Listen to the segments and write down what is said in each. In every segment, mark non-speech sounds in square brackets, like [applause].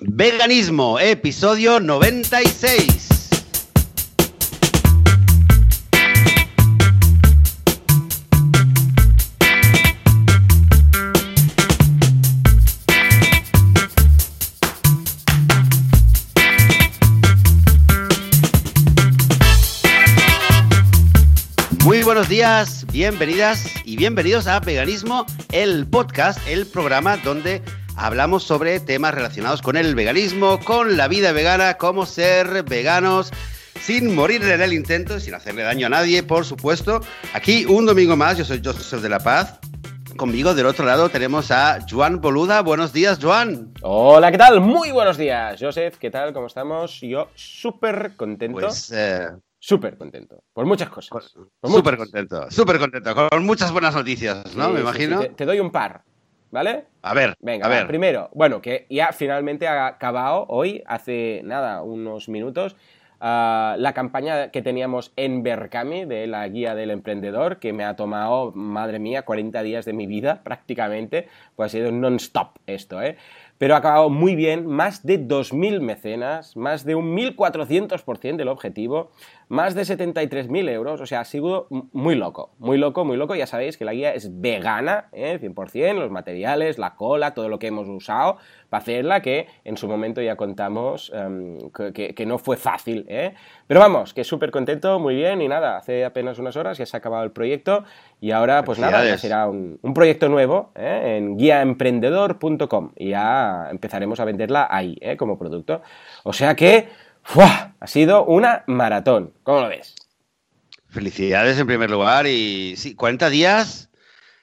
Veganismo, episodio 96. Muy buenos días, bienvenidas y bienvenidos a Veganismo, el podcast, el programa donde hablamos sobre temas relacionados con el veganismo, con la vida vegana, cómo ser veganos sin morir en el intento, sin hacerle daño a nadie, por supuesto. Aquí un domingo más, yo soy Joseph de la Paz. Conmigo del otro lado tenemos a Joan Boluda. Buenos días, Joan. Hola, ¿qué tal? Muy buenos días, Joseph. ¿Qué tal? ¿Cómo estamos? Yo súper contento. Pues eh, Súper contento. Por muchas cosas. Por súper muchas. contento, súper contento. Con muchas buenas noticias, ¿no? Sí, Me imagino. sí. Te, te doy un par, ¿vale? A ver, Venga, a va, ver. primero, bueno, que ya finalmente ha acabado hoy, hace nada, unos minutos, ah, la campaña que teníamos en Berkami de la guía del emprendedor, que me ha tomado, madre mía, 40 días de mi vida prácticamente, pues ha sido non-stop esto, ¿eh? Pero ha acabado muy bien, más de 2.000 mecenas, más de un 1.400% del objetivo, más de 73.000 euros, o sea, ha sido muy loco, muy loco, muy loco. Ya sabéis que la guía es vegana, ¿eh? 100%, los materiales, la cola, todo lo que hemos usado hacerla, que en su momento ya contamos em, que, que- no fue fácil. ¿eh? Pero vamos, que súper contento, muy bien, y nada, hace apenas unas horas ya se ha acabado el proyecto y ahora pues nada, ya será un, un proyecto nuevo ¿eh? en guiaemprendedor.com y ya empezaremos a venderla ahí ¿eh? como producto. O sea que ¡fua! ha sido una maratón. ¿Cómo lo ves? Felicidades en primer lugar y sí, 40 días.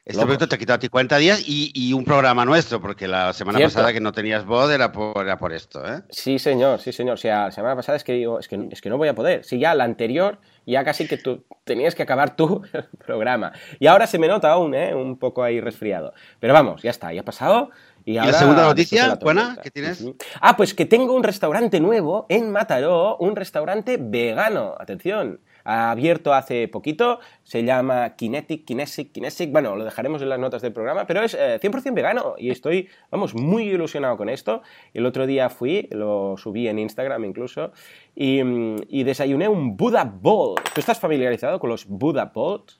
Este Locos. proyecto te ha quitado a ti 40 días y, y un programa nuestro, porque la semana Cierto. pasada que no tenías voz era por, era por esto, ¿eh? Sí, señor, sí, señor. O sea, la semana pasada es que digo, es que, es que no voy a poder. Si ya la anterior, ya casi que tú tenías que acabar el [laughs] programa. Y ahora se me nota aún, ¿eh? Un poco ahí resfriado. Pero vamos, ya está, ya ha pasado. Y, la segunda noticia, la buena, que tienes? Ah, pues que tengo un restaurante nuevo en Mataró, un restaurante vegano. Atención. Ha abierto hace poquito, se llama Kinetic, Kinesic, Kinesic. Bueno, lo dejaremos en las notas del programa, pero es eh, 100% vegano y estoy, vamos, muy ilusionado con esto. El otro día fui, lo subí en Instagram incluso, y, y desayuné un Buddha Bowl. ¿Tú estás familiarizado con los Buddha Bowls?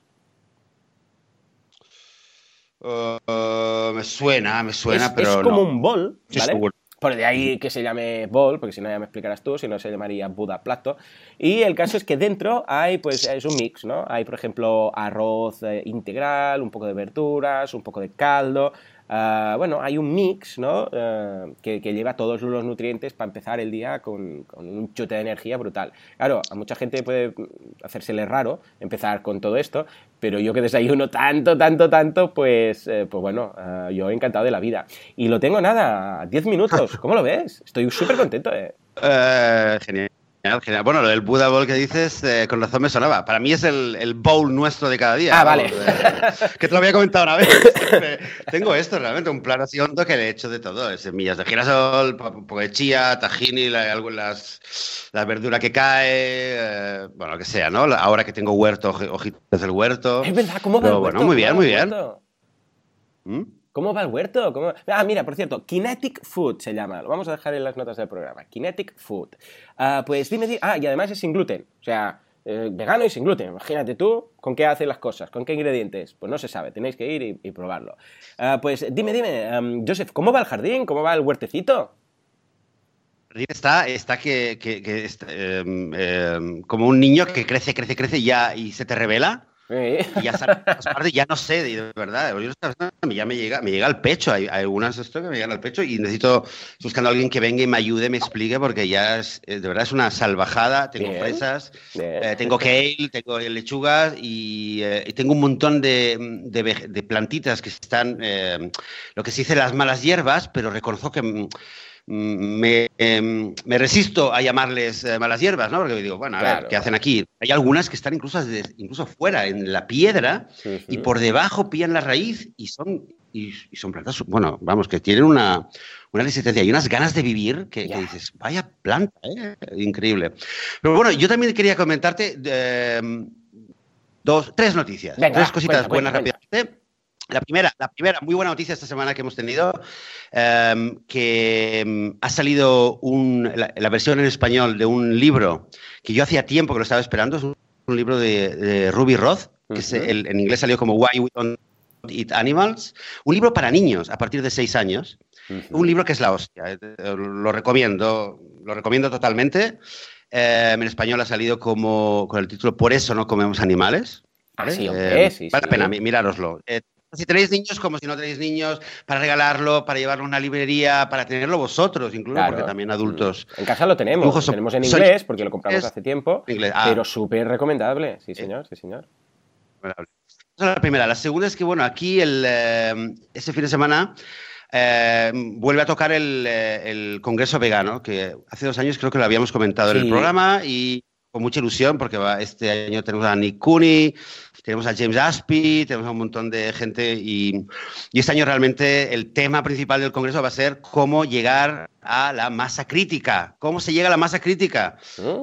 Uh, me suena, me suena, es, pero es como no. un bol. Por de ahí que se llame bol, porque si no ya me explicarás tú, si no se llamaría Buda plato. Y el caso es que dentro hay, pues, es un mix, ¿no? Hay, por ejemplo, arroz eh, integral, un poco de verduras, un poco de caldo. ah, bueno, hay un mix, ¿no? Eh, que, que lleva todos los nutrientes para empezar el día con, con un chute de energía brutal. Claro, a mucha gente puede hacérsele raro empezar con todo esto, pero yo que desayuno tanto, tanto, tanto, pues, eh, pues bueno, ah, yo encantado de la vida. Y lo tengo nada, 10 minutos, ¿cómo lo ves? Estoy súper contento, ¿eh? Eh, genial, genial. Bueno, lo del Buddha Bowl que dices, eh, con razón me sonaba. Para mí es el, el bowl nuestro de cada día. Ah, vale. eh, que te lo había comentado una vez. [laughs] Tengo esto realmente, un plan así hondo que le he hecho de todo. Semillas de girasol, poco de chía, tahini, la, las, la verdura que cae, eh, bueno, lo que sea, ¿no? Ahora que tengo huerto, hoji- hojitas del huerto. Es verdad, ¿cómo va Pero el bueno, huerto? muy ¿Cómo bien, muy bien. ¿Mm? ¿Cómo va el huerto? ¿Cómo- Ah, mira, por cierto, Kinetic Food se llama. Lo vamos a dejar en las notas del programa. Kinetic Food. Ah, pues dime, di- ah, y además es sin gluten. O sea, eh, vegano y sin gluten. Imagínate tú con qué hace las cosas, con qué ingredientes. Pues no se sabe, tenéis que ir y, probarlo. Ah, pues dime, dime, Joseph, ¿cómo va el jardín? ¿Cómo va el huertecito? Está, está que está, em, em, como un niño que crece, crece, crece y ya y se te revela. Eh, Y ya [laughs] partes, ya no sé, de verdad. Yo ya me llega, me llega al pecho. Hay, hay algunas esto que me llegan al pecho y necesito buscando a alguien que venga y me ayude, me explique, porque ya es, eh, de verdad es una salvajada. Tengo Bien. fresas, Bien. eh, tengo kale, tengo lechugas y, eh, y tengo un montón de, de vege- de plantitas que están, lo que se dice las malas hierbas, pero reconozco que mm, me, em, me resisto a llamarles eh, malas hierbas, ¿no? Porque digo, bueno, a ver. ¿qué hacen aquí? Hay algunas que están incluso, incluso fuera, en la piedra, y por debajo pillan la raíz y son, y, y son plantas, bueno, vamos, que tienen una, una resistencia y unas ganas de vivir que, dices, vaya planta, ¿eh? increíble. Pero bueno, yo también quería comentarte eh, dos, tres noticias, Venga, tres cositas buenas rápidamente. La primera, la primera, muy buena noticia esta semana que hemos tenido, em, que em, ha salido la, versión en español de un libro que yo hacía tiempo que lo estaba esperando, es un, libro de, Ruby Roth, que en inglés salió como Why We Don't Eat Animals, un libro para niños a partir de seis años, un libro que es la hostia, eh, lo recomiendo, lo recomiendo totalmente. Em, en español ha salido como con el título Por eso no comemos animales. Ah, sí, vale la pena, mirároslo. Eh, si tenéis niños, como si no tenéis niños, para regalarlo, para llevarlo a una librería, para tenerlo vosotros, incluso, porque también adullos. En casa lo tenemos, lo tenemos en inglés, porque lo compramos hace tiempo, ah. pero súper recomendable, sí señor, sí señor. Esa es la primera. La segunda es que, bueno, aquí el, eh, ese fin de semana eh, vuelve a tocar el, el, Congreso Vegano, que hace dos años creo que lo habíamos comentado en el programa y con mucha ilusión porque va, este año tenemos a Nick Cooney, tenemos a James Aspey, tenemos a un montón de gente y, este año realmente el tema principal del Congreso va a ser cómo llegar a la masa crítica, cómo se llega a la masa crítica.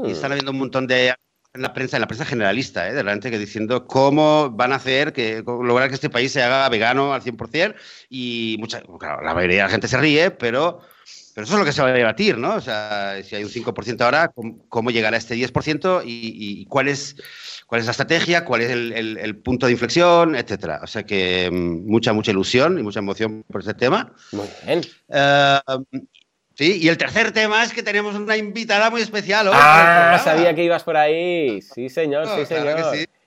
Y están habiendo un montón de en la prensa, en la prensa generalista, ¿eh? que diciendo cómo van a hacer que lograr que este país se haga vegano al 100% y mucha, claro, la mayoría de la gente se ríe, pero pero eso es lo que se va a debatir, ¿no? O sea, si hay un 5% ahora, ¿cómo, llegar a este 10% y, cuál, es, cuál es la estrategia, cuál es el, punto de inflexión, etcétera? O sea que mm, mucha, mucha ilusión y mucha emoción por este tema. Muy bien. Eh, sí, y el tercer tema es que tenemos una invitada muy especial. ah, sabía que ibas por ahí. Sí, señor, sí, señor.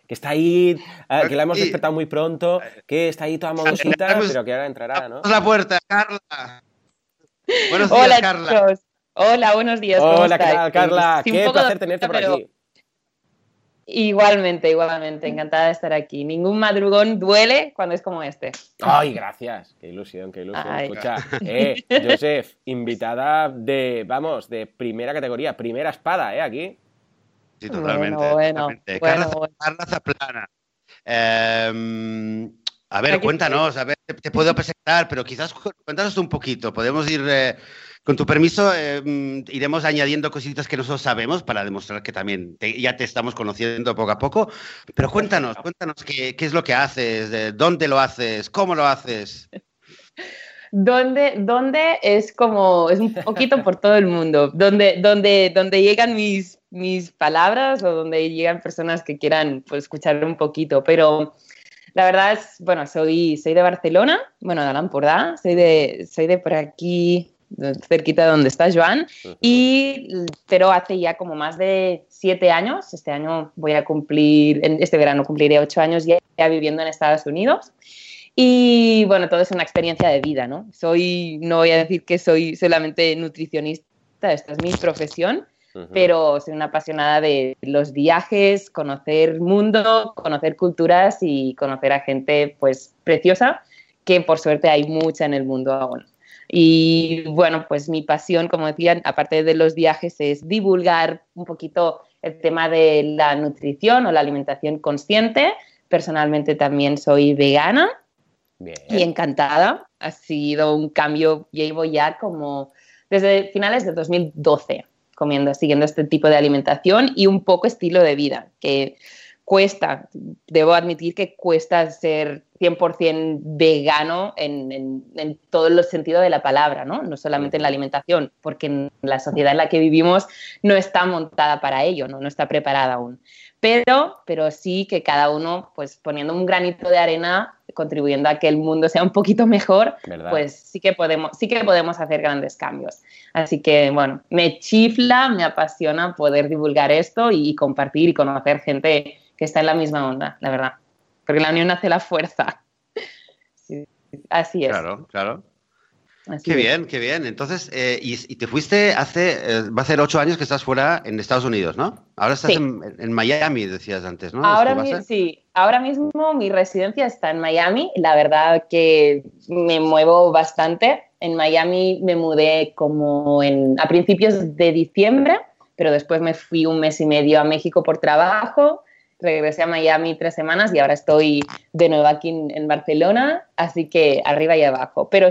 que, está ahí, eh, que la hemos despertado muy pronto, que está ahí toda modosita, pero que ahora entrará, ¿no? la puerta, Carla. Buenos días, Hola, Carla. Hola, buenos días. Hola, ¿qué Carla? Qué placer tenerte por aquí. Igualmente, igualmente, encantada de estar aquí. Ningún madrugón duele cuando es como este. Ay, gracias. Qué ilusión, qué ilusión. Escucha, eh, Joseph, invitada de, vamos, de primera categoría, primera espada, ¿eh? Aquí. Sí, totalmente. Bueno, Carla, Carla Zaplana. Eh, a ver, cuéntanos, a ver, te, puedo presentar, pero quizás cuéntanos un poquito. Podemos ir, eh, con tu permiso, eh, iremos añadiendo cositas que nosotros sabemos para demostrar que también ya te estamos conociendo poco a poco. Pero cuéntanos, cuéntanos qué, es lo que haces, dónde lo haces, cómo lo haces. ¿Dónde, dónde es como, es un poquito por todo el mundo, donde, donde, donde llegan mis, mis palabras o donde llegan personas que quieran pues, escuchar un poquito, pero la verdad es, bueno, soy, soy de Barcelona, bueno, de Alampurdá, soy de, soy de por aquí, cerquita de donde está Joan, y, pero hace ya como más de siete años, este año voy a cumplir, este verano cumpliré ocho años ya, viviendo en Estados Unidos. Y bueno, todo es una experiencia de vida, ¿no? Soy, no voy a decir que soy solamente nutricionista, esta es mi profesión, pero soy una apasionada de los viajes, conocer mundo, conocer culturas y conocer a gente pues preciosa, que por suerte hay mucha en el mundo aún. Y bueno, pues mi pasión, como decían, aparte de los viajes, es divulgar un poquito el tema de la nutrición o la alimentación consciente. Personalmente también soy vegana y encantada. Ha sido un cambio, llevo ya como desde finales de 2012 comiendo, siguiendo este tipo de alimentación y un poco estilo de vida, que cuesta, debo admitir que cuesta ser 100% vegano en, en, todo el sentido de la palabra, ¿no? No solamente en la alimentación, porque la sociedad en la que vivimos no está montada para ello, ¿no? No está preparada aún. Pero, pero sí que cada uno, pues poniendo un granito de arena, contribuyendo a que el mundo sea un poquito mejor, pues sí que, podemos, sí que podemos hacer grandes cambios. Así que, bueno, me chifla, me apasiona poder divulgar esto y compartir y conocer gente que está en la misma onda, la verdad. Porque la unión hace la fuerza. [laughs] así es. Claro, claro qué bien, qué bien. Entonces, eh, y, te fuiste hace, eh, va a ser ocho años que estás fuera en Estados Unidos, ¿no? Ahora estás en, Miami, decías antes, ¿no? Ahora sí, ahora mismo mi residencia está en Miami. La verdad que me muevo bastante. En Miami me mudé como en, a principios de diciembre, pero después me fui un mes y medio a México por trabajo regresé a Miami tres semanas y ahora estoy de nuevo aquí en, en, Barcelona, así que arriba y abajo. Pero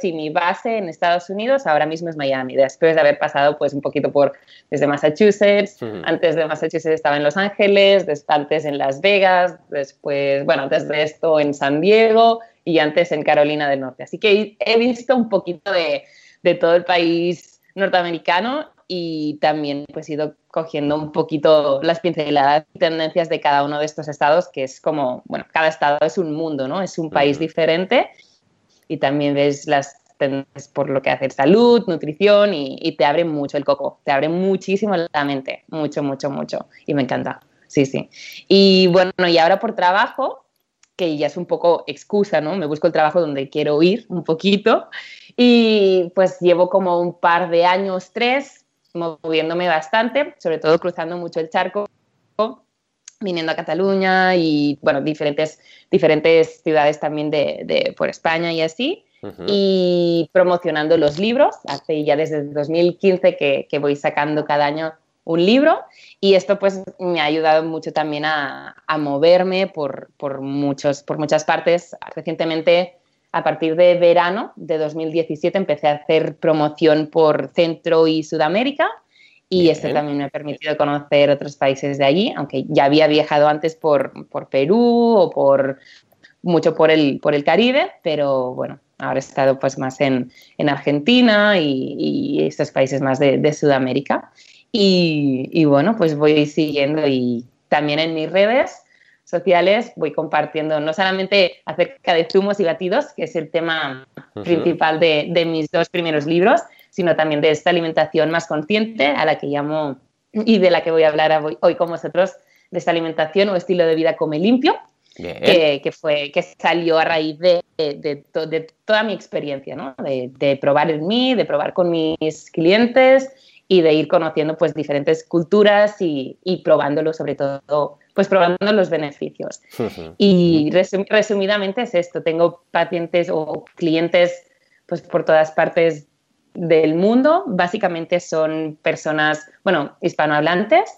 sí, mi base en Estados Unidos ahora mismo es Miami, después de haber pasado pues un poquito por desde Massachusetts, antes de Massachusetts estaba en Los Ángeles, antes en Las Vegas, después, bueno, desde esto en San Diego y antes en Carolina del Norte. Así que he visto un poquito de, de todo el país norteamericano y también pues he ido cogiendo un poquito las pinceladas y tendencias de cada uno de estos estados, que es como, bueno, cada estado es un mundo, ¿no? Es un país diferente y también ves las por lo que hacer salud, nutrición y, te abre mucho el coco, te abre muchísimo la mente, mucho, mucho, mucho y me encanta, sí, sí. Y bueno, y ahora por trabajo, que ya es un poco excusa, ¿no? Me busco el trabajo donde quiero ir un poquito y pues llevo como un par de años, tres, moviéndome bastante, sobre todo cruzando mucho el charco, viniendo a Cataluña y, bueno, diferentes, diferentes ciudades también de, por España y así, y promocionando los libros. Hace ya desde 2015 que, que, voy sacando cada año un libro y esto pues me ha ayudado mucho también a, a moverme por, por, muchos, por muchas partes. Recientemente a partir de verano de 2017 empecé a hacer promoción por Centro y Sudamérica y esto también me ha permitido conocer otros países de allí, aunque ya había viajado antes por, por Perú o por mucho por el, por el Caribe, pero bueno, ahora he estado pues más en, en Argentina y, y, estos países más de, de Sudamérica. Y, y, bueno, pues voy siguiendo y también en mis redes sociales voy compartiendo no solamente acerca de zumos y batidos, que es el tema principal de, de, mis dos primeros libros, sino también de esta alimentación más consciente a la que llamo y de la que voy a hablar hoy con vosotros, de esta alimentación o estilo de vida come limpio, que, que, fue, que salió a raíz de, de, de toda mi experiencia, ¿no? de, probar en mí, de probar con mis clientes y de ir conociendo pues diferentes culturas y, y probándolo sobre todo pues probando los beneficios. Y resumidamente es esto, tengo pacientes o clientes pues por todas partes del mundo, básicamente son personas, bueno, hispanohablantes.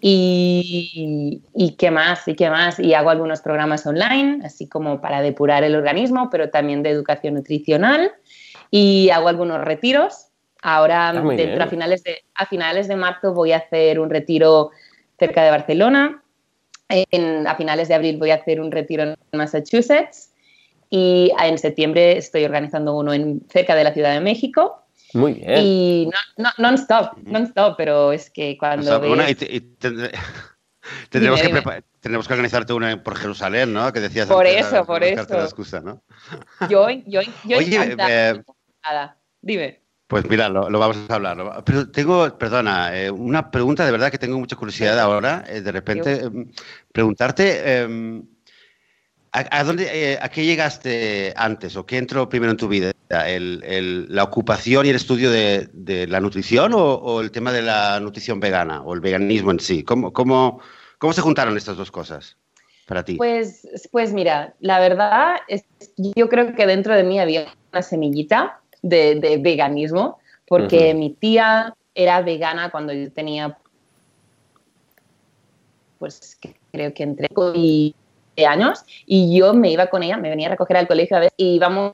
Y, y, qué más, y qué más, y hago algunos programas online, así como para depurar el organismo, pero también de educación nutricional. Y hago algunos retiros. Ahora, ah, dentro, a, finales de, a finales de marzo voy a hacer un retiro cerca de Barcelona. A finales de abril voy a hacer un retiro en Massachusetts. Y en septiembre estoy organizando uno en, cerca de la Ciudad de México. Muy bien. Y no, non-stop, non-stop, pero es que cuando... tendremos, que tendremos que organizarte una por Jerusalén, ¿no? Que decías Por eso, por eso. La excusa, ¿no? Yo, yo, yo Oye, eh, Dime. Pues mira, lo, vamos a hablar. Pero tengo, perdona, eh, una pregunta de verdad que tengo mucha curiosidad ahora, eh, de repente, em, preguntarte, em, ¿a, dónde, eh, ¿a qué llegaste antes o qué entró primero en tu vida? ¿La ocupación y el estudio de, la nutrición o, el tema de la nutrición vegana o el veganismo en sí? ¿Cómo, cómo, cómo se juntaron estas dos cosas? Para ti? Pues, pues mira, la verdad es yo creo que dentro de mí había una semillita de, veganismo, porque mi tía era vegana cuando yo tenía, pues creo que entre y años, y yo me iba con ella, me venía a recoger al colegio a ver, y íbamos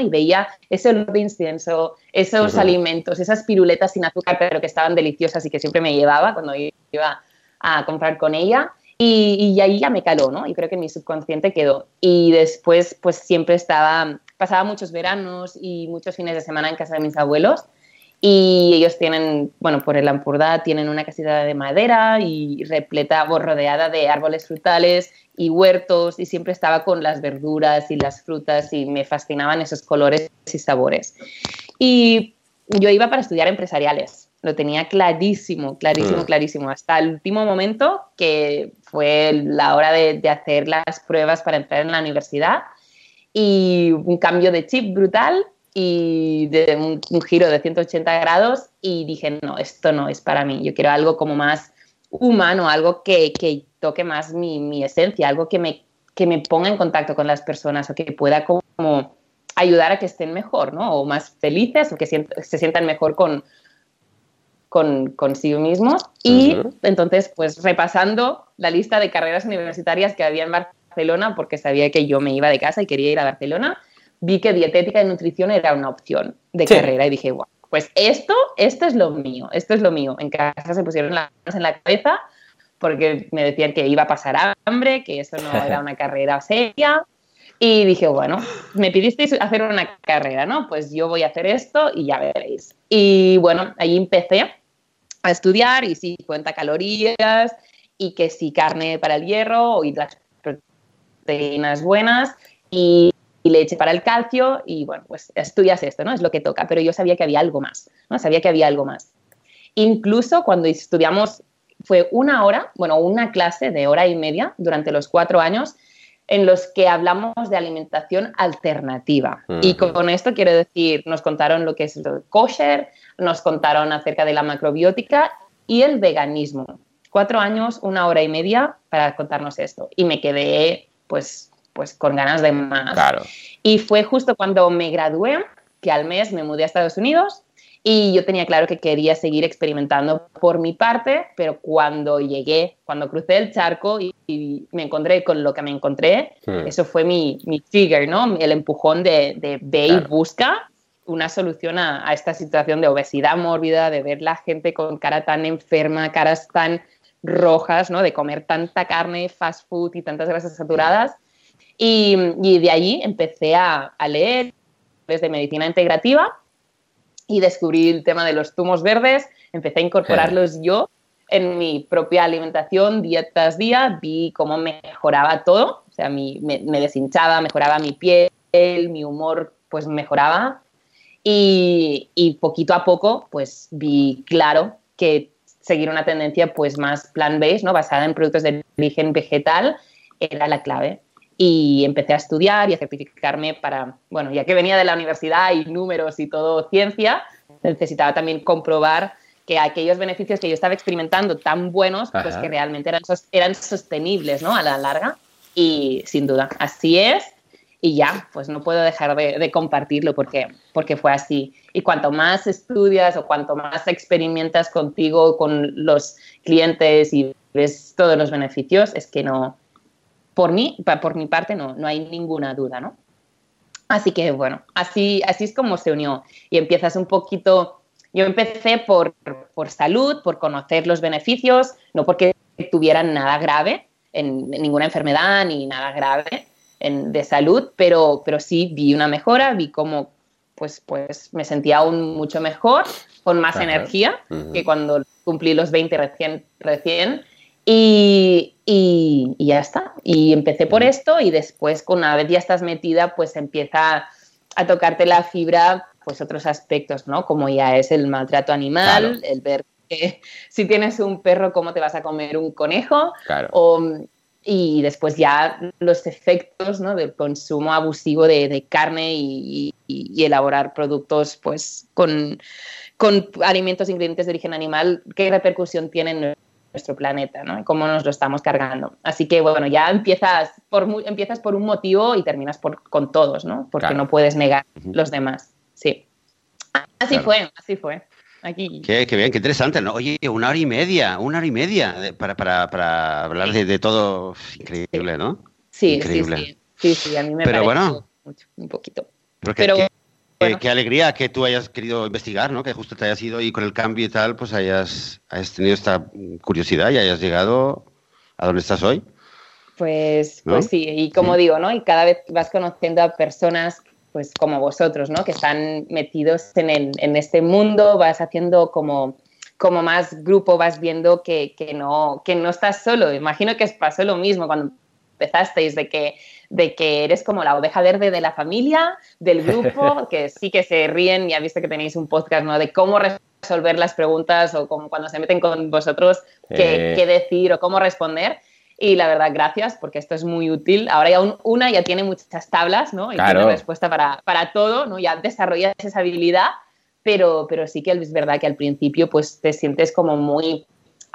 y veía ese olor de incienso, esos alimentos, esas piruletas sin azúcar, pero que estaban deliciosas y que siempre me llevaba cuando iba a comprar con ella. Y, y, ahí ya me caló, ¿no? Y creo que mi subconsciente quedó. Y después, pues siempre estaba pasaba muchos veranos y muchos fines de semana en casa de mis abuelos y ellos tienen, bueno, por el Ampurdá tienen una casita de madera y repleta, rodeada de árboles frutales y huertos y siempre estaba con las verduras y las frutas y me fascinaban esos colores y sabores. Y yo iba para estudiar empresariales, lo tenía clarísimo, clarísimo, mm. clarísimo, hasta el último momento que fue la hora de, de hacer las pruebas para entrar en la universidad y un cambio de chip brutal y de un, giro de 180 grados y dije, no, esto no es para mí, yo quiero algo como más humano, algo que, que toque más mi, mi, esencia, algo que me, que me ponga en contacto con las personas o que pueda como ayudar a que estén mejor, ¿no? O más felices o que se sientan mejor con, con consigo mismos. Y entonces, pues repasando la lista de carreras universitarias que había en Barcelona, porque sabía que yo me iba de casa y quería ir a Barcelona, vi que dietética y nutrición era una opción de carrera y dije, bueno, pues esto, esto es lo mío, esto es lo mío. En casa se pusieron las manos en la cabeza porque me decían que iba a pasar hambre, que eso no era [laughs] una carrera seria. Y dije, bueno, me pidisteis hacer una carrera, ¿no? Pues yo voy a hacer esto y ya veréis. Y bueno, ahí empecé a estudiar y sí, cuenta calorías y que sí, carne para el hierro y las proteínas buenas y, leche para el calcio y bueno, pues estudias esto, ¿no? Es lo que toca, pero yo sabía que había algo más, ¿no? Sabía que había algo más. Incluso cuando estudiamos, fue una hora, bueno, una clase de hora y media durante los cuatro años en los que hablamos de alimentación alternativa. Y con esto quiero decir, nos contaron lo que es el kosher, nos contaron acerca de la macrobiótica y el veganismo. Cuatro años, una hora y media para contarnos esto. Y me quedé, pues, pues con ganas de más. Claro. Y fue justo cuando me gradué, que al mes me mudé a Estados Unidos y yo tenía claro que quería seguir experimentando por mi parte, pero cuando llegué, cuando crucé el charco y, me encontré con lo que me encontré, hmm. eso fue mi, mi, trigger, ¿no? El empujón de, de ve y busca una solución a, esta situación de obesidad mórbida, de ver la gente con cara tan enferma, caras tan rojas, ¿no? De comer tanta carne, fast food y tantas grasas saturadas. Y, y de allí empecé a, a leer desde medicina integrativa y descubrí el tema de los zumos verdes, empecé a incorporarlos yo en mi propia alimentación día tras día, vi cómo mejoraba todo, o sea, me, me, deshinchaba, mejoraba mi piel, mi humor pues mejoraba. Y, y, poquito a poco pues vi claro que seguir una tendencia pues más plant-based, ¿no? basada en productos de origen vegetal, era la clave y empecé a estudiar y a certificarme para, bueno, ya que venía de la universidad y números y todo ciencia, necesitaba también comprobar que aquellos beneficios que yo estaba experimentando tan buenos, pues que realmente eran, eran sostenibles, ¿no? A la larga. Y sin duda, así es. Y ya, pues no puedo dejar de, de, compartirlo porque, porque fue así. Y cuanto más estudias o cuanto más experimentas contigo, con los clientes y ves todos los beneficios, es que no, por mí, por mi parte, no, no hay ninguna duda, ¿no? Así que bueno, así, así es como se unió. Y empiezas un poquito, yo empecé por, por salud, por conocer los beneficios, no porque tuvieran nada grave, en, ninguna enfermedad ni nada grave en, de salud, pero, pero sí vi una mejora, vi cómo pues, pues me sentía aún mucho mejor, con más energía que cuando cumplí los 20 recién, recién y, y, ya está. Y empecé por esto y después, con una vez ya estás metida, pues empieza a tocarte la fibra, pues otros aspectos, ¿no? Como ya es el maltrato animal, el ver que [laughs] si tienes un perro, cómo te vas a comer un conejo. y después ya los efectos ¿no? del consumo abusivo de, carne y, elaborar productos pues con, con alimentos ingredientes de origen animal, qué repercusión tienen nuestro planeta, ¿no? Y cómo nos lo estamos cargando. Así que, bueno, ya empiezas por, empiezas por un motivo y terminas por, con todos, ¿no? Porque no puedes negar los demás. Sí. Así fue, así fue. Aquí. Qué, bien, qué interesante, ¿no? Oye, una hora y media, una hora y media para, para, para hablar de, todo. Increíble, ¿no? Sí, Increíble. sí, sí. Sí, a mí me Pero bueno, mucho, un poquito. Pero Qué, alegría que tú hayas querido investigar, ¿no? Que justo te hayas ido y con el cambio y tal, pues hayas, tenido esta curiosidad y hayas llegado a donde estás hoy. Pues, pues sí, y como digo, ¿no? Y cada vez vas conociendo a personas pues como vosotros, ¿no? Que están metidos en, en este mundo, vas haciendo como, como más grupo, vas viendo que, que, no, que no estás solo. Imagino que pasó lo mismo cuando empezasteis, de que de que eres como la oveja verde de la familia, del [laughs] grupo, que sí que se ríen, ya viste que tenéis un podcast, ¿no? De cómo resolver las preguntas o como cuando se meten con vosotros, qué, qué decir o cómo responder. Y la verdad, gracias, porque esto es muy útil. Ahora ya una ya tiene muchas tablas, ¿no? Y tiene respuesta para, para, todo, ¿no? Ya desarrollas esa habilidad, pero, pero sí que es verdad que al principio pues te sientes como muy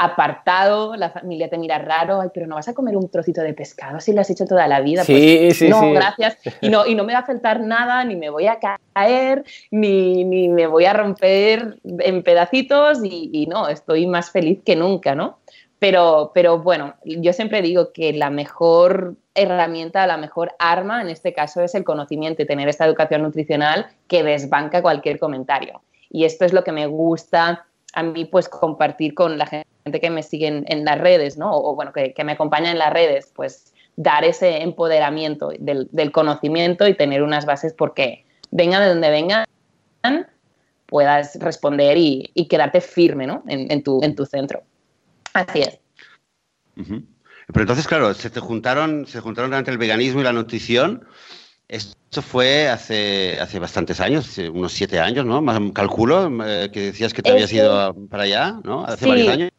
apartado, la familia te mira raro, ay, pero no vas a comer un trocito de pescado si lo has hecho toda la vida. Sí, pues, sí, no, gracias. Y no, y no me va a faltar nada, ni me voy a caer, ni, ni me voy a romper en pedacitos y, no, estoy más feliz que nunca, ¿no? Pero, pero bueno, yo siempre digo que la mejor herramienta, la mejor arma en este caso es el conocimiento y tener esta educación nutricional que desbanca cualquier comentario. Y esto es lo que me gusta a mí pues compartir con la gente que me sigue en, las redes, ¿no? O, bueno, que, me acompaña en las redes, pues dar ese empoderamiento del, conocimiento y tener unas bases porque venga de donde vengan, puedas responder y, quedarte firme, ¿no? En, tu, en tu centro. Así es. Pero entonces, claro, se te juntaron, se juntaron durante el veganismo y la nutrición. Esto fue hace, hace bastantes años, unos siete años, ¿no? Más calculo, eh, que decías que te habías ido para allá, ¿no? Hace varios años.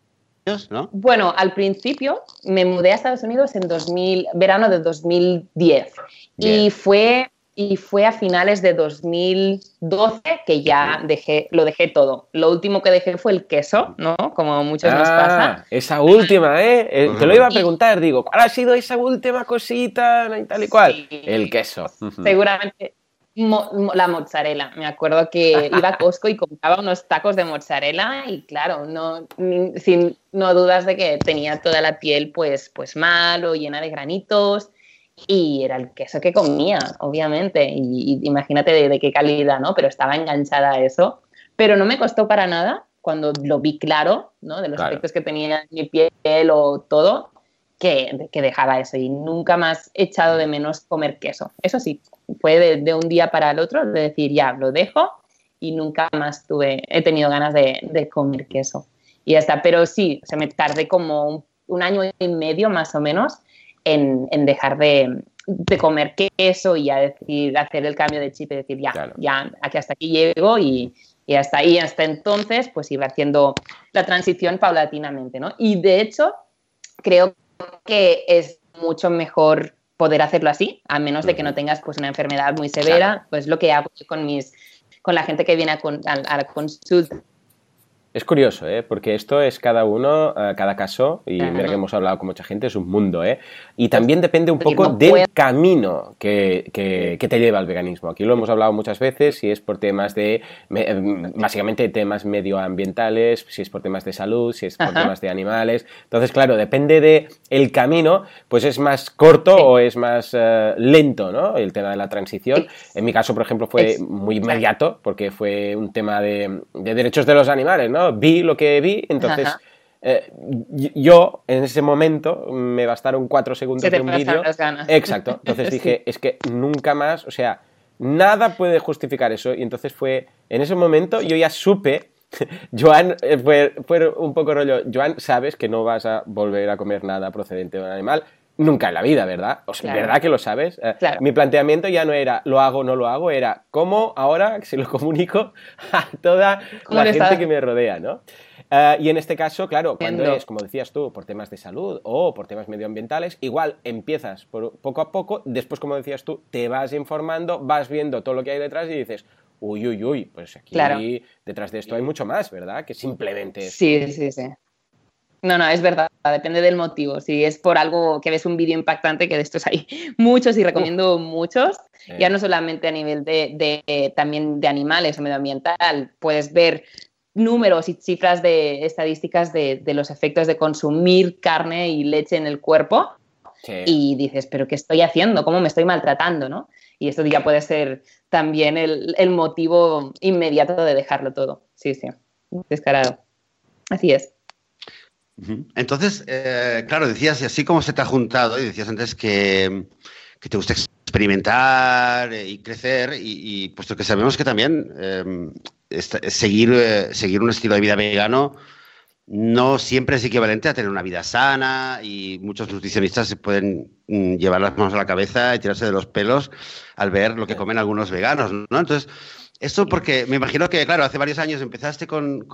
¿No? Bueno, al principio me mudé a Estados Unidos en 2000, verano de 2010 y fue y fue a finales de 2012 que ya dejé, lo dejé todo. Lo último que dejé fue el queso, ¿no? Como muchos nos ah, pasa. Esa última, ¿eh? eh te lo iba a preguntar, digo, ¿cuál ha sido esa última cosita y tal y cual? El queso. Seguramente la mozzarella. Me acuerdo que [laughs] iba a Costco y compraba unos tacos de mozzarella y claro, no, sin, no dudas de que tenía toda la piel pues, pues mal o llena de granitos y era el queso que comía, obviamente, y, imagínate de, qué calidad, ¿no? Pero estaba enganchada a eso, pero no me costó para nada cuando lo vi claro, ¿no? De los efectos que tenía en mi piel o todo, que, que, dejaba eso y nunca más he echado de menos comer queso. Eso sí, fue de, un día para el otro de decir, ya, lo dejo y nunca más tuve, he tenido ganas de, de comer queso. Y ya está, pero sí, se me tardé como un, un año y medio más o menos en, dejar de, comer queso y a decir, hacer el cambio de chip y decir, ya, ya, aquí hasta aquí llego y, hasta ahí, hasta entonces, pues iba haciendo la transición paulatinamente, ¿no? Y de hecho, creo que es mucho mejor poder hacerlo así, a menos de que no tengas pues una enfermedad muy severa, pues lo que hago con mis con la gente que viene a, a la consulta es curioso, ¿eh? porque esto es cada uno, eh, cada caso, y mira que hemos hablado con mucha gente, es un mundo, ¿eh? Y también depende un poco del camino que, que, te lleva al veganismo. Aquí lo hemos hablado muchas veces, si es por temas de, eh, básicamente temas medioambientales, si es por temas de salud, si es por temas de animales. Entonces, claro, depende del el camino, pues es más corto o es más eh, lento, ¿no? El tema de la transición. En mi caso, por ejemplo, fue muy inmediato, porque fue un tema de, de derechos de los animales, ¿no? Vi lo que vi, entonces... Eh, yo en ese momento me bastaron cuatro segundos de un vídeo. Exacto. Entonces [laughs] dije, es que nunca más, o sea, nada puede justificar eso. Y entonces fue, en ese momento yo ya supe, [laughs] Joan, eh, fue, fue un poco rollo, Joan, sabes que no vas a volver a comer nada procedente de un animal. Nunca en la vida, ¿verdad? O sea, ¿verdad que lo sabes? Eh, mi planteamiento ya no era lo hago o no lo hago, era cómo ahora [laughs] se lo comunico a toda la gente que me rodea, ¿no? Eh, y en este caso, claro, cuando es, como decías tú, por temas de salud o por temas medioambientales, igual empiezas por, poco a poco, después, como decías tú, te vas informando, vas viendo todo lo que hay detrás y dices, uy, uy, uy, pues aquí detrás de esto hay mucho más, ¿verdad? Que simplemente... Sí, sí, sí. No, no, es verdad, depende del motivo. Si es por algo que ves un vídeo impactante, que de estos hay [laughs] muchos y recomiendo muchos, ya no solamente a nivel de, también de animales o medioambiental, puedes ver números y cifras de estadísticas de, los efectos de consumir carne y leche en el cuerpo y dices, pero ¿qué estoy haciendo? ¿Cómo me estoy maltratando? ¿no? Y esto ya puede ser también el, el motivo inmediato de dejarlo todo. Sí, sí, descarado. Así es. Entonces, eh, claro, decías, y así como se te ha juntado, y decías antes que, te gusta experimentar y crecer, y, puesto que sabemos que también em, seguir, eh, seguir un estilo de vida vegano no siempre es equivalente a tener una vida sana y muchos nutricionistas se pueden mm, llevar las manos a la cabeza y tirarse de los pelos al ver lo que comen algunos veganos, ¿no? Entonces, esto porque me imagino que, claro, hace varios años empezaste con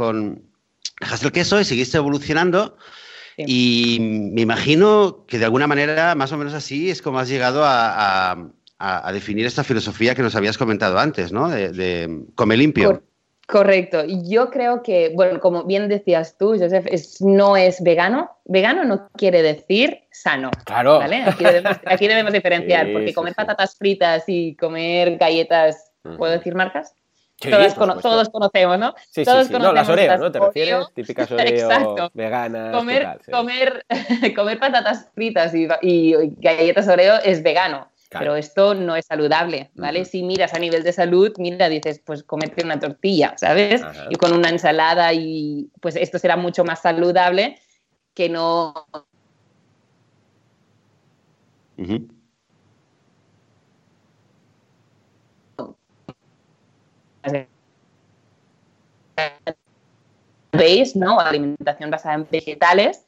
dejaste el queso y seguiste evolucionando. Y me imagino que de alguna manera, más o menos así, es como has llegado a, definir esta filosofía que nos habías comentado antes, ¿no? De, comer limpio. correcto. Yo creo que, bueno, como bien decías tú, Joseph, es, no es vegano. Vegano no quiere decir sano. Claro. Aquí debemos, diferenciar, [laughs] porque comer patatas fritas y comer galletas, ¿puedo decir marcas? Todos conocemos, ¿no? Sí, todos sí, sí. No, las Oreo, ¿no? ¿Te refieres? Típicas [laughs] Oreo Exacto. veganas. Comer, tal, sí. comer, [laughs] comer patatas fritas y, y, galletas Oreo es vegano. Claro. Pero esto no es saludable, ¿vale? Uh -huh. Si miras a nivel de salud, mira, dices, pues comerte una tortilla, ¿sabes? Y con una ensalada y pues esto será mucho más saludable que no... Uh -huh. Veis, ¿no? Alimentación basada en vegetales,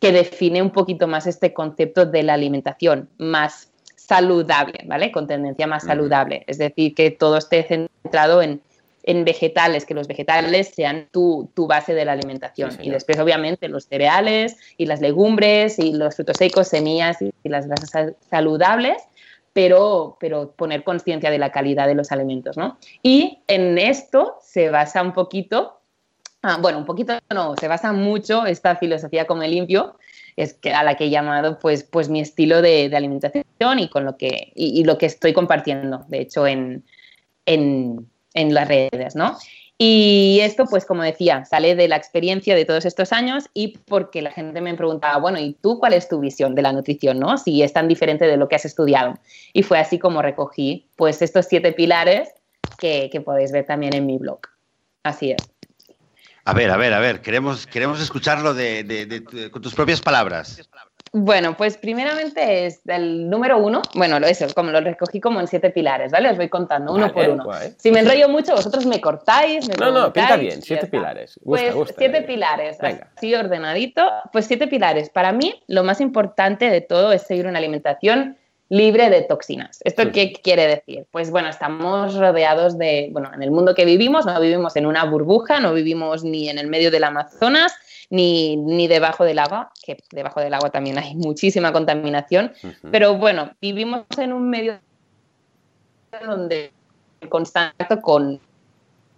que define un poquito más este concepto de la alimentación más saludable, ¿vale? Con tendencia más saludable. Es decir, que todo esté centrado en, en vegetales, que los vegetales sean tu, tu base de la alimentación. Sí, y después, obviamente, los cereales y las legumbres y los frutos secos, semillas y, y las grasas saludables, pero, pero poner conciencia de la calidad de los alimentos, ¿no? Y en esto se basa un poquito, ah, bueno, un poquito no, se basa mucho esta filosofía como limpio, es a la que he llamado pues, pues mi estilo de, de alimentación y con lo que, y, y, lo que estoy compartiendo, de hecho, en, en, en las redes, ¿no? Y esto, pues como decía, sale de la experiencia de todos estos años y porque la gente me preguntaba, bueno, ¿y tú cuál es tu visión de la nutrición, no? Si es tan diferente de lo que has estudiado. Y fue así como recogí, pues, estos siete pilares que, que podéis ver también en mi blog. Así es. A ver, a ver, a ver, queremos, queremos escucharlo de, de, de, con tus propias palabras. Bueno, pues primeramente es el número uno, bueno, eso, como lo recogí como en siete pilares, ¿vale? Os voy contando uno vale, por uno. Guay. Si me enrollo mucho, vosotros me cortáis, me No, no, pinta bien, siete pilares. Gusta, pues gusta, siete pilares, Venga. así ordenadito. Pues siete pilares. Para mí, lo más importante de todo es seguir una alimentación libre de toxinas. ¿Esto Sí. qué quiere decir? Pues bueno, estamos rodeados de, bueno, en el mundo que vivimos, no vivimos en una burbuja, no vivimos ni en el medio del Amazonas, ni, ni debajo del agua, que debajo del agua también hay muchísima contaminación, pero bueno, vivimos en un medio donde el contacto con,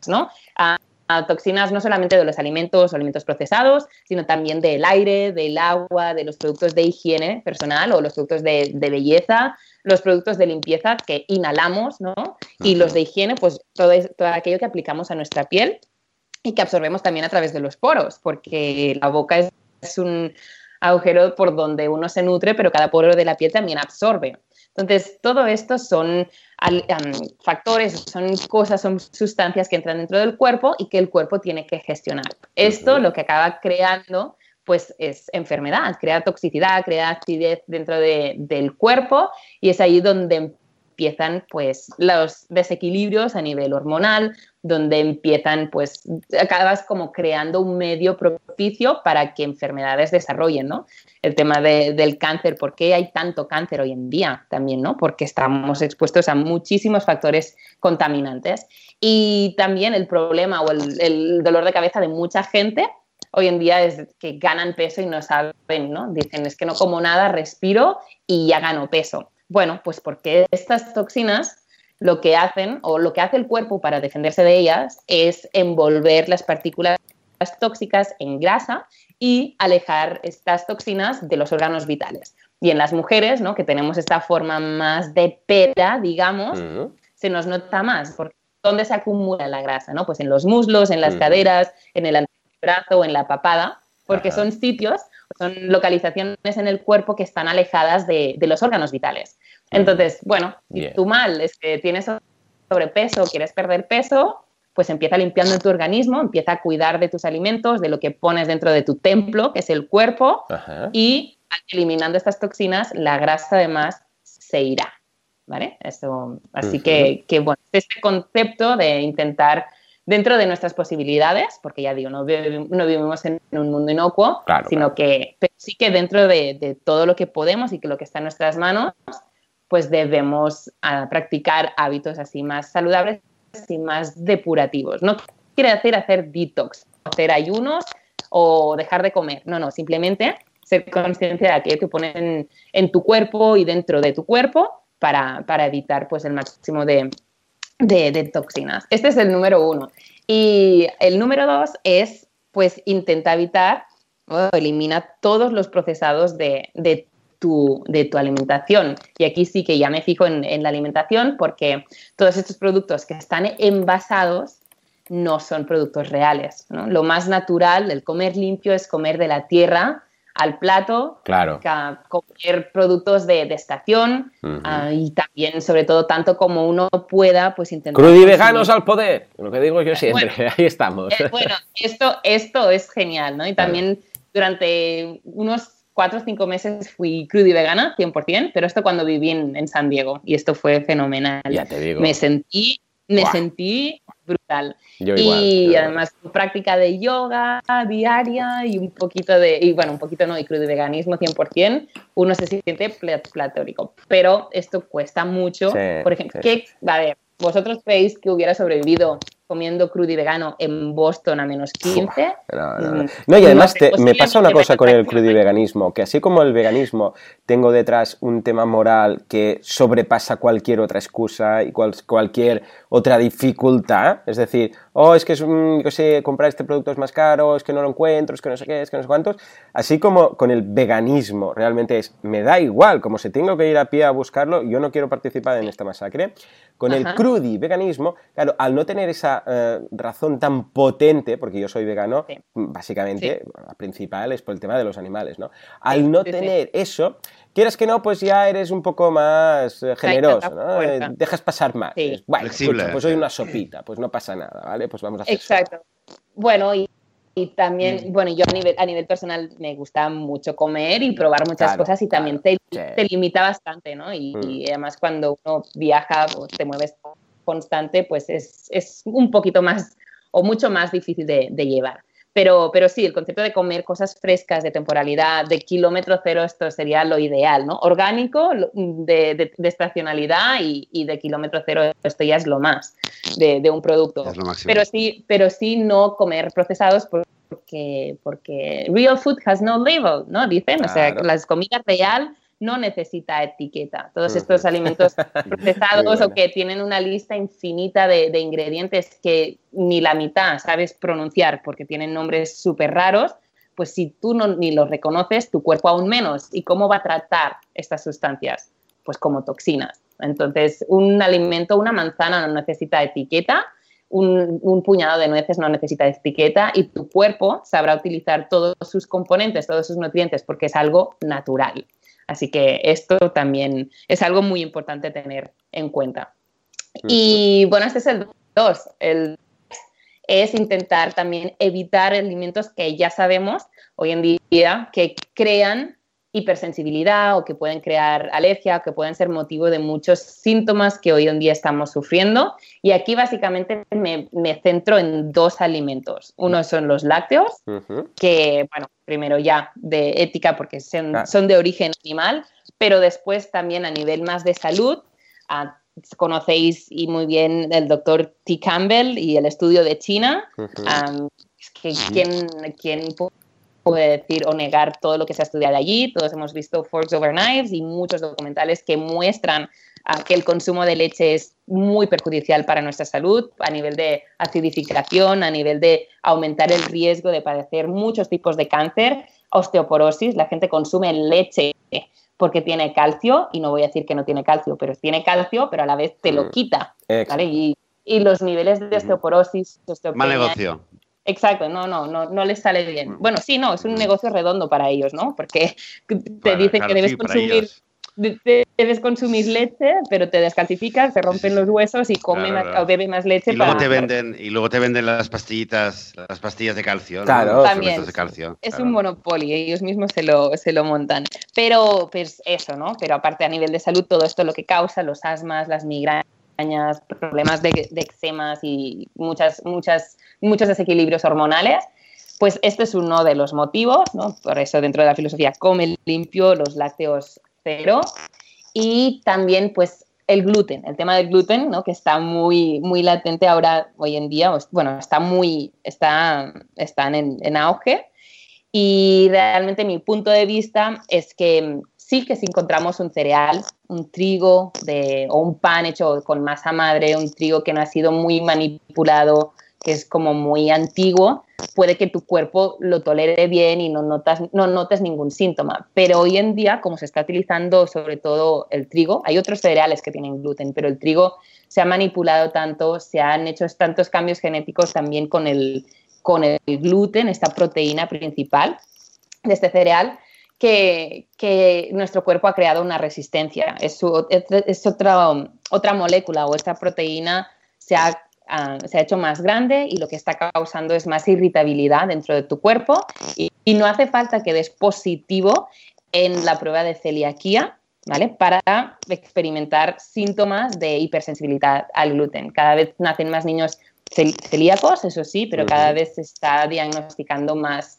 ¿no? A, a toxinas no solamente de los alimentos o alimentos procesados, sino también del aire, del agua, de los productos de higiene personal o los productos de, de belleza, los productos de limpieza que inhalamos, ¿no? Y los de higiene, pues todo, es- todo aquello que aplicamos a nuestra piel y que absorbemos también a través de los poros, porque la boca es, es un agujero por donde uno se nutre, pero cada poro de la piel también absorbe. Entonces, todo esto son factores, son cosas, son sustancias que entran dentro del cuerpo y que el cuerpo tiene que gestionar. Esto lo que acaba creando pues es enfermedad, crea toxicidad, crea acidez dentro de- del cuerpo y es ahí donde empiezan pues los desequilibrios a nivel hormonal, donde empiezan pues acabas como creando un medio propicio para que enfermedades desarrollen, ¿no? El tema de- del cáncer, ¿por qué hay tanto cáncer hoy en día también, ¿no? Porque estamos expuestos a muchísimos factores contaminantes y también el problema o el, el dolor de cabeza de mucha gente hoy en día es que ganan peso y no saben, ¿no? Dicen, es que no como nada, respiro y ya gano peso. Bueno, pues porque estas toxinas lo que hacen o lo que hace el cuerpo para defenderse de ellas es envolver las partículas tóxicas en grasa y alejar estas toxinas de los órganos vitales. Y en las mujeres, ¿no? que tenemos esta forma más de pera, digamos, se nos nota más. Porque ¿Dónde se acumula la grasa? ¿no? Pues en los muslos, en las caderas, en el antebrazo o en la papada, porque son sitios, son localizaciones en el cuerpo que están alejadas de, de los órganos vitales. Entonces, bueno, si tú mal es que tienes sobrepeso, quieres perder peso, pues empieza limpiando tu organismo, empieza a cuidar de tus alimentos, de lo que pones dentro de tu templo, que es el cuerpo, Ajá. y eliminando estas toxinas, la grasa además se irá. ¿Vale? Eso, así que, que, bueno, este concepto de intentar, dentro de nuestras posibilidades, porque ya digo, no, no vivimos en un mundo inocuo, Claro, sino que pero sí que dentro de, de todo lo que podemos y que lo que está en nuestras manos, pues debemos ah, practicar hábitos así más saludables y más depurativos. No quiere decir hacer detox, hacer ayunos o dejar de comer. No, no, simplemente ser consciente de aquello que pones en, en tu cuerpo y dentro de tu cuerpo para, para evitar pues el máximo de, de, toxinas. Este es el número uno. Y el número dos es pues intenta evitar o elimina todos los procesados de, de tu, de tu alimentación. Y aquí sí que ya me fijo en, en la alimentación porque todos estos productos que están envasados no son productos reales. ¿no? Lo más natural, el comer limpio, es comer de la tierra al plato, claro. comer productos de, de estación uh, y también, sobre todo, tanto como uno pueda, pues intentar... Crudiveganos al poder, lo que digo yo siempre, bueno, [laughs] ahí estamos. Eh, bueno, esto, esto es genial, ¿no? Y también claro. durante unos cuatro o cinco meses fui crudivegana, 100%, pero esto cuando viví en, en, San Diego y esto fue fenomenal. Ya te digo. Me sentí, me sentí brutal. Yo igual, y yo además igual. práctica de yoga diaria y un poquito de, y bueno, un poquito no, y crudiveganismo 100%, uno se siente platórico. Pero esto cuesta mucho. Sí, Por ejemplo, sí. ¿qué, a ver, vosotros creéis que hubiera sobrevivido comiendo crudo y vegano en Boston a menos 15. No, no, no. no y además te, me pasa una cosa con el crudo y veganismo, que así como el veganismo tengo detrás un tema moral que sobrepasa cualquier otra excusa y cual, cualquier otra dificultad, es decir, oh, es que es un, yo sé, comprar este producto es más caro, es que no lo encuentro, es que no sé qué, es que no sé cuántos, así como con el veganismo realmente es, me da igual, como si tengo que ir a pie a buscarlo, yo no quiero participar en esta masacre, con Ajá. el crudi veganismo, claro, al no tener esa eh, razón tan potente, porque yo soy vegano, sí. básicamente, sí. la principal es por el tema de los animales, ¿no? Al no tener eso, quieres que no, pues ya eres un poco más eh, generoso, ¿no? Eh, dejas pasar más. Bueno, escucha, pues hoy una sopita, pues no pasa nada, ¿vale? Pues vamos a hacer Exacto. Eso. Bueno, y y también, mm. bueno, yo a nivel, a nivel personal me gusta mucho comer y probar muchas claro, cosas y también claro. te, sí. te, limita bastante, ¿no? Y, mm. y, además cuando uno viaja o te mueves constante, pues es, es, un poquito más o mucho más difícil de, de llevar. Pero, pero, sí, el concepto de comer cosas frescas, de temporalidad, de kilómetro cero, esto sería lo ideal, ¿no? Orgánico, de, de, de estacionalidad y, y, de kilómetro cero, esto ya es lo más de, un producto. Pero sí, pero sí no comer procesados porque, porque real food has no label, ¿no? Dicen, claro. o sea, las comidas real no necesita etiqueta. Todos estos alimentos [laughs] procesados o que tienen una lista infinita de, de, ingredientes que ni la mitad sabes pronunciar porque tienen nombres súper raros, pues si tú no, ni los reconoces, tu cuerpo aún menos. ¿Y cómo va a tratar estas sustancias? Pues como toxinas. Entonces, un alimento, una manzana no necesita etiqueta, un, un, puñado de nueces no necesita etiqueta y tu cuerpo sabrá utilizar todos sus componentes, todos sus nutrientes, porque es algo natural. Así que esto también es algo muy importante tener en cuenta. Uh -huh. Y bueno, este es el 2. El es intentar también evitar alimentos que ya sabemos hoy en día que crean hipersensibilidad o que pueden crear alergia o que pueden ser motivo de muchos síntomas que hoy en día estamos sufriendo. Y aquí básicamente me, me centro en dos alimentos. Uno son los lácteos, uh -huh. que, bueno, primero ya de ética porque son, ah. son, de origen animal, pero después también a nivel más de salud. Uh, conocéis y muy bien el doctor T. Campbell y el estudio de China. Uh -huh. um, que, ¿quién, quién puede decir o negar todo lo que se ha estudiado allí. Todos hemos visto Forks Over Knives y muchos documentales que muestran que el consumo de leche es muy perjudicial para nuestra salud a nivel de acidificación, a nivel de aumentar el riesgo de padecer muchos tipos de cáncer, osteoporosis. La gente consume leche porque tiene calcio, y no voy a decir que no tiene calcio, pero tiene calcio, pero a la vez te lo mm. quita. ¿vale? Y, y, los niveles de osteoporosis, Mal negocio. Exacto, no, no, no, no les sale bien. Bueno, sí, no, es un negocio redondo para ellos, ¿no? Porque te bueno, dicen claro, que debes sí, consumir debes consumir leche, pero te descalcificas, te rompen los huesos y come claro, más, o bebe más leche. Y luego para... te venden y luego te venden las pastillitas, las pastillas de calcio. Claro, ¿no? también. De calcio, es claro. un monopolio, ellos mismos se lo, se lo montan. Pero pues eso, ¿no? Pero aparte a nivel de salud todo esto lo que causa los asmas, las migrañas problemas de, de eczemas y muchas, muchas, muchos desequilibrios hormonales, pues este es uno de los motivos, ¿no? Por eso dentro de la filosofía come limpio, los lácteos cero y también pues el gluten, el tema del gluten, ¿no? que está muy, muy latente ahora, hoy en día, bueno, está muy, está, están en, en auge y realmente mi punto de vista es que sí que si encontramos un cereal, un trigo de, o un pan hecho con masa madre, un trigo que no ha sido muy manipulado, que es como muy antiguo, puede que tu cuerpo lo tolere bien y no, notas, no ningún síntoma. Pero hoy en día, como se está utilizando sobre todo el trigo, hay otros cereales que tienen gluten, pero el trigo se ha manipulado tanto, se han hecho tantos cambios genéticos también con el, con el gluten, esta proteína principal de este cereal, que, que, nuestro cuerpo ha creado una resistencia. Es, es, otra, otra molécula o esta proteína se ha, ah, se ha, hecho más grande y lo que está causando es más irritabilidad dentro de tu cuerpo y, y no hace falta que des positivo en la prueba de celiaquía ¿vale? Para experimentar síntomas de hipersensibilidad al gluten. Cada vez nacen más niños celíacos, eso sí, pero cada vez se está diagnosticando más,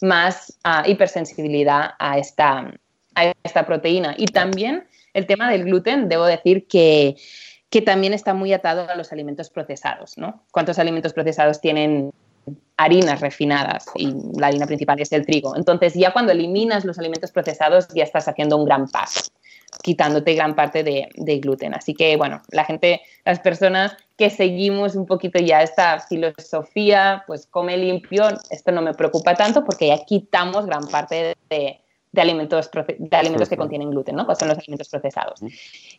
más uh, hipersensibilidad a esta, a esta proteína. Y también el tema del gluten, debo decir que, que también está muy atado a los alimentos procesados, ¿no? ¿Cuántos alimentos procesados tienen harinas refinadas y la harina principal es el trigo. Entonces ya cuando eliminas los alimentos procesados ya estás haciendo un gran paso quitándote gran parte de, gluten. Así que, bueno, la gente, las personas que seguimos un poquito ya esta filosofía, pues come limpio, esto no me preocupa tanto porque ya quitamos gran parte de, alimentos, de alimentos que contienen gluten, ¿no? Pues son los alimentos procesados.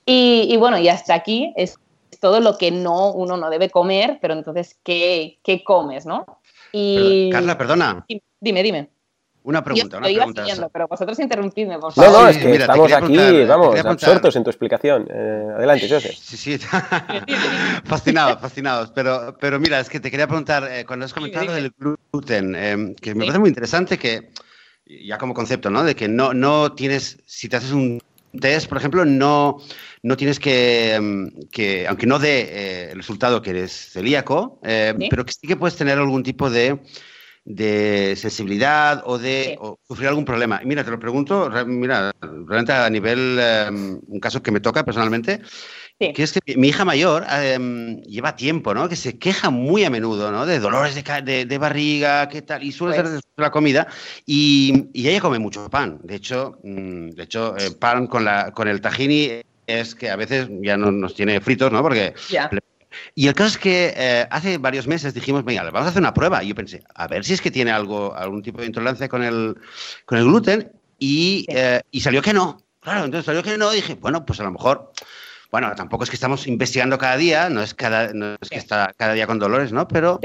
Y, bueno, y hasta aquí es todo lo que no, uno no debe comer, pero entonces, ¿qué, qué comes, no? Y... Carla, perdona. Dime, dime. Una pregunta, una pregunta. Siguiendo, pero vosotros interrumpidme, por favor. No, no, es que estamos aquí, vamos, absortos en tu explicación. Eh, adelante, José. Sí, sí, [laughs] fascinados, fascinados. Pero, pero mira, es que te quería preguntar, eh, cuando has comentado del gluten, eh, que me parece muy interesante que, ya como concepto, ¿no? De que no, no tienes, si te haces un test, por ejemplo, no, no tienes que, em, que aunque no dé el resultado que eres celíaco, pero que sí que puedes tener algún tipo de de sensibilidad o de sufrir algún problema. mira, te lo pregunto, mira, realmente a nivel, em, un caso que me toca personalmente, que es que mi hija mayor em, lleva tiempo, ¿no? Que se queja muy a menudo, ¿no? De dolores de, de, barriga, qué tal, y suele pues. ser la comida, y, y, ella come mucho pan. De hecho, mm, de hecho eh, pan con, la, con el tahini es que a veces ya no nos tiene fritos, ¿no? Porque y el caso es que eh, hace varios meses dijimos, venga, vamos a hacer una prueba. Y yo pensé, a ver si es que tiene algo, algún tipo de intolerancia con el, con el gluten. Y, eh, y salió que no. Claro, entonces salió que no. Y dije, bueno, pues a lo mejor bueno, tampoco es que estamos investigando cada día, no es, cada, no es que está cada día con dolores, ¿no? Pero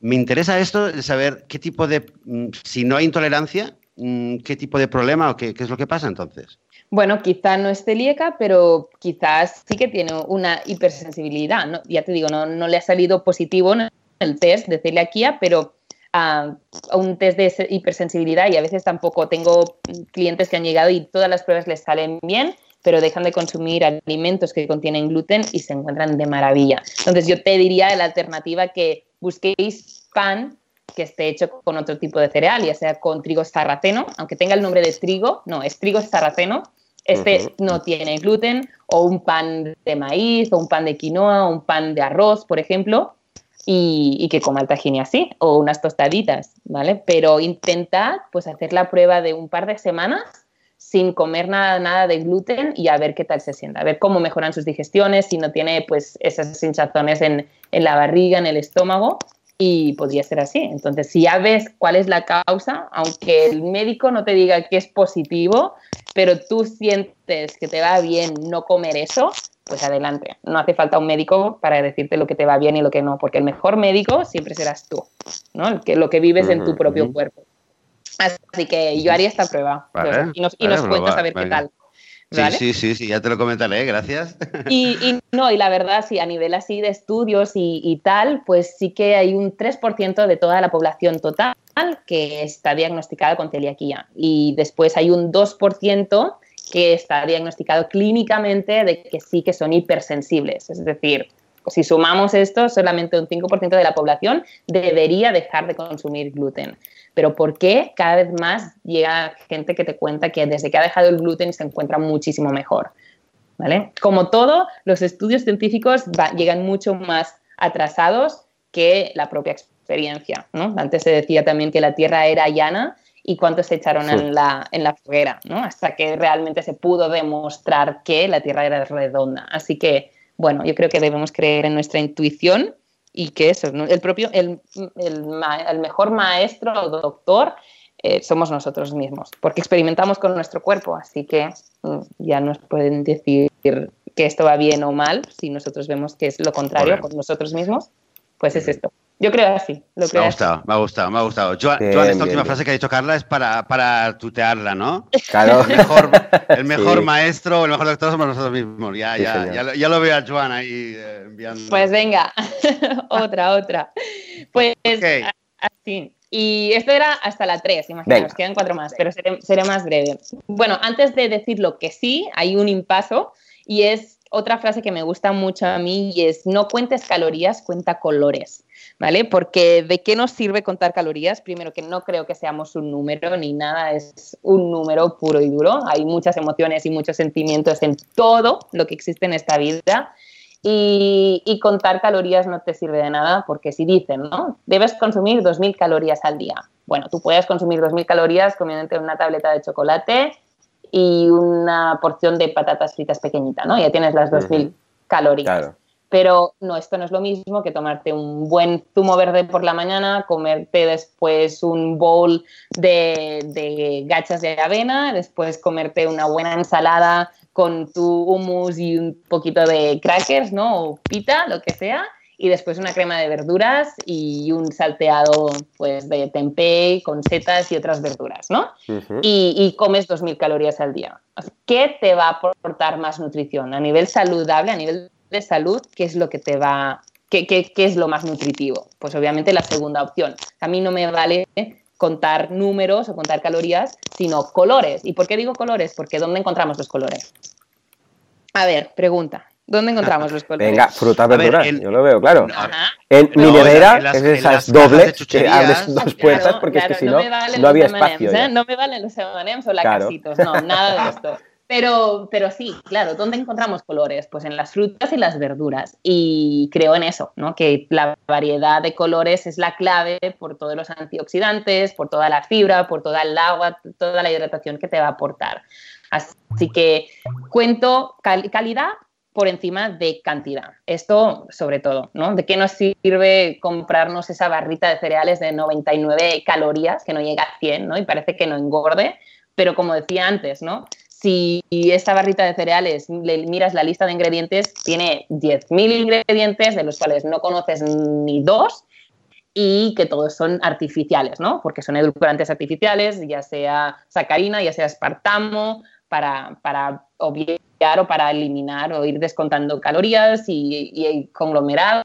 me interesa esto de saber qué tipo de, mm, si no hay intolerancia, mm, qué tipo de problema o qué, qué es lo que pasa entonces. Bueno, quizá no es celíaca, pero quizás sí que tiene una hipersensibilidad. ¿no? Ya te digo, no, no le ha salido positivo en el test de celiaquía, pero a un test de hipersensibilidad y a veces tampoco tengo clientes que han llegado y todas las pruebas les salen bien, pero dejan de consumir alimentos que contienen gluten y se encuentran de maravilla. Entonces yo te diría la alternativa que busquéis pan que esté hecho con otro tipo de cereal, ya sea con trigo sarraceno, aunque tenga el nombre de trigo, no, es trigo sarraceno, este no tiene gluten, o un pan de maíz, o un pan de quinoa, o un pan de arroz, por ejemplo, y, que coma el tahini así, o unas tostaditas, ¿vale? Pero intentad pues hacer la prueba de un par de semanas sin comer nada, nada de gluten y a ver qué tal se sienta, a ver cómo mejoran sus digestiones, si no tiene pues esas hinchazones en, en la barriga, en el estómago, y podría ser así. Entonces, si ya ves cuál es la causa, aunque el médico no te diga que es positivo, pero tú sientes que te va bien no comer eso, pues adelante. No hace falta un médico para decirte lo que te va bien y lo que no, porque el mejor médico siempre serás tú, ¿no? que, lo que vives en tu propio cuerpo. Así que yo haría esta prueba y nos, y nos cuentas a ver qué tal. Sí, sí, sí, ya te lo comentaré, gracias. Y, [laughs] no, y la verdad, sí, a nivel así de estudios y, tal, pues sí que hay un 3% de toda la población total que está diagnosticada con celiaquía. Y después hay un 2% que está diagnosticado clínicamente de que sí que son hipersensibles. Es decir, si sumamos esto, solamente un 5% de la población debería dejar de consumir gluten. Pero ¿por qué cada vez más llega gente que te cuenta que desde que ha dejado el gluten se encuentra muchísimo mejor? ¿Vale? Como todo, los estudios científicos llegan mucho más atrasados que la propia experiencia. ¿no? Antes se decía también que la Tierra era llana y cuántos se echaron en, la, en la foguera, ¿no? hasta que realmente se pudo demostrar que la Tierra era redonda. Así que, bueno, yo creo que debemos creer en nuestra intuición y que eso, el propio, el, el, mejor maestro o doctor eh, somos nosotros mismos, porque experimentamos con nuestro cuerpo, así que mm, ya nos pueden decir que esto va bien o mal, si nosotros vemos que es lo contrario con nosotros mismos, pues es esto. Yo creo así. Lo me ha gustado, me ha gustado, me ha gustado. Joan, esta última frase que ha dicho Carla es para, para tutearla, ¿no? Claro. El mejor, el [laughs] mejor maestro, el mejor doctor somos nosotros mismos. Ya, ya, ya, ya, lo veo a Joan ahí eh, enviando. Pues venga, [laughs] otra, otra. Pues así. Y esto era hasta la 3, imaginaos, quedan cuatro más, pero seré, seré, más breve. Bueno, antes de decir lo que sí, hay un impaso y es otra frase que me gusta mucho a mí y es no cuentes calorías, cuenta colores. ¿vale? Porque ¿de qué nos sirve contar calorías? Primero que no creo que seamos un número ni nada, es un número puro y duro. Hay muchas emociones y muchos sentimientos en todo lo que existe en esta vida. Y, contar calorías no te sirve de nada porque si dicen, ¿no? Debes consumir 2.000 calorías al día. Bueno, tú puedes consumir 2.000 calorías comiéndote una tableta de chocolate y una porción de patatas fritas pequeñita, ¿no? Ya tienes las 2.000 calorías. Claro. Pero no, esto no es lo mismo que tomarte un buen zumo verde por la mañana, comerte después un bowl de, gachas de avena, después comerte una buena ensalada con tu hummus y un poquito de crackers, ¿no? O pita, lo que sea, y después una crema de verduras y un salteado pues de tempeh con setas y otras verduras, ¿no? y, y, comes 2.000 calorías al día. ¿Qué te va a aportar más nutrición? A nivel saludable, a nivel de salud, ¿qué es lo que te va, qué, qué, qué es lo más nutritivo? Pues obviamente la segunda opción. A mí no me vale contar números o contar calorías, sino colores. ¿Y por qué digo colores? Porque ¿dónde encontramos los colores? A ver, pregunta. ¿Dónde encontramos los colores? Venga, frutas, verduras, yo lo veo, claro. En mi nevera, es esas dobles que abres dos puertas, porque es que si no, no, había espacio. ¿eh? No me valen los M&M's o lacasitos, no, nada de esto. [laughs] Pero, pero sí, claro, ¿dónde encontramos colores? Pues en las frutas y las verduras. Y creo en eso, ¿no? que la variedad de colores es la clave por todos los antioxidantes, por toda la fibra, por toda el agua, toda la hidratación que te va a aportar. Así que cuento calidad por encima de cantidad. Esto sobre todo, ¿no? ¿De qué nos sirve comprarnos esa barrita de cereales de 99 calorías que no llega a 100, ¿no? Y parece que no engorde, pero como decía antes, ¿no? si esta barrita de cereales le miras la lista de ingredientes, tiene 10.000 ingredientes, de los cuales no conoces ni dos, y que todos son artificiales, ¿no? Porque son edulcorantes artificiales, ya sea sacarina, ya sea espartamo, para, para obviar o para eliminar o ir descontando calorías y, conglomerados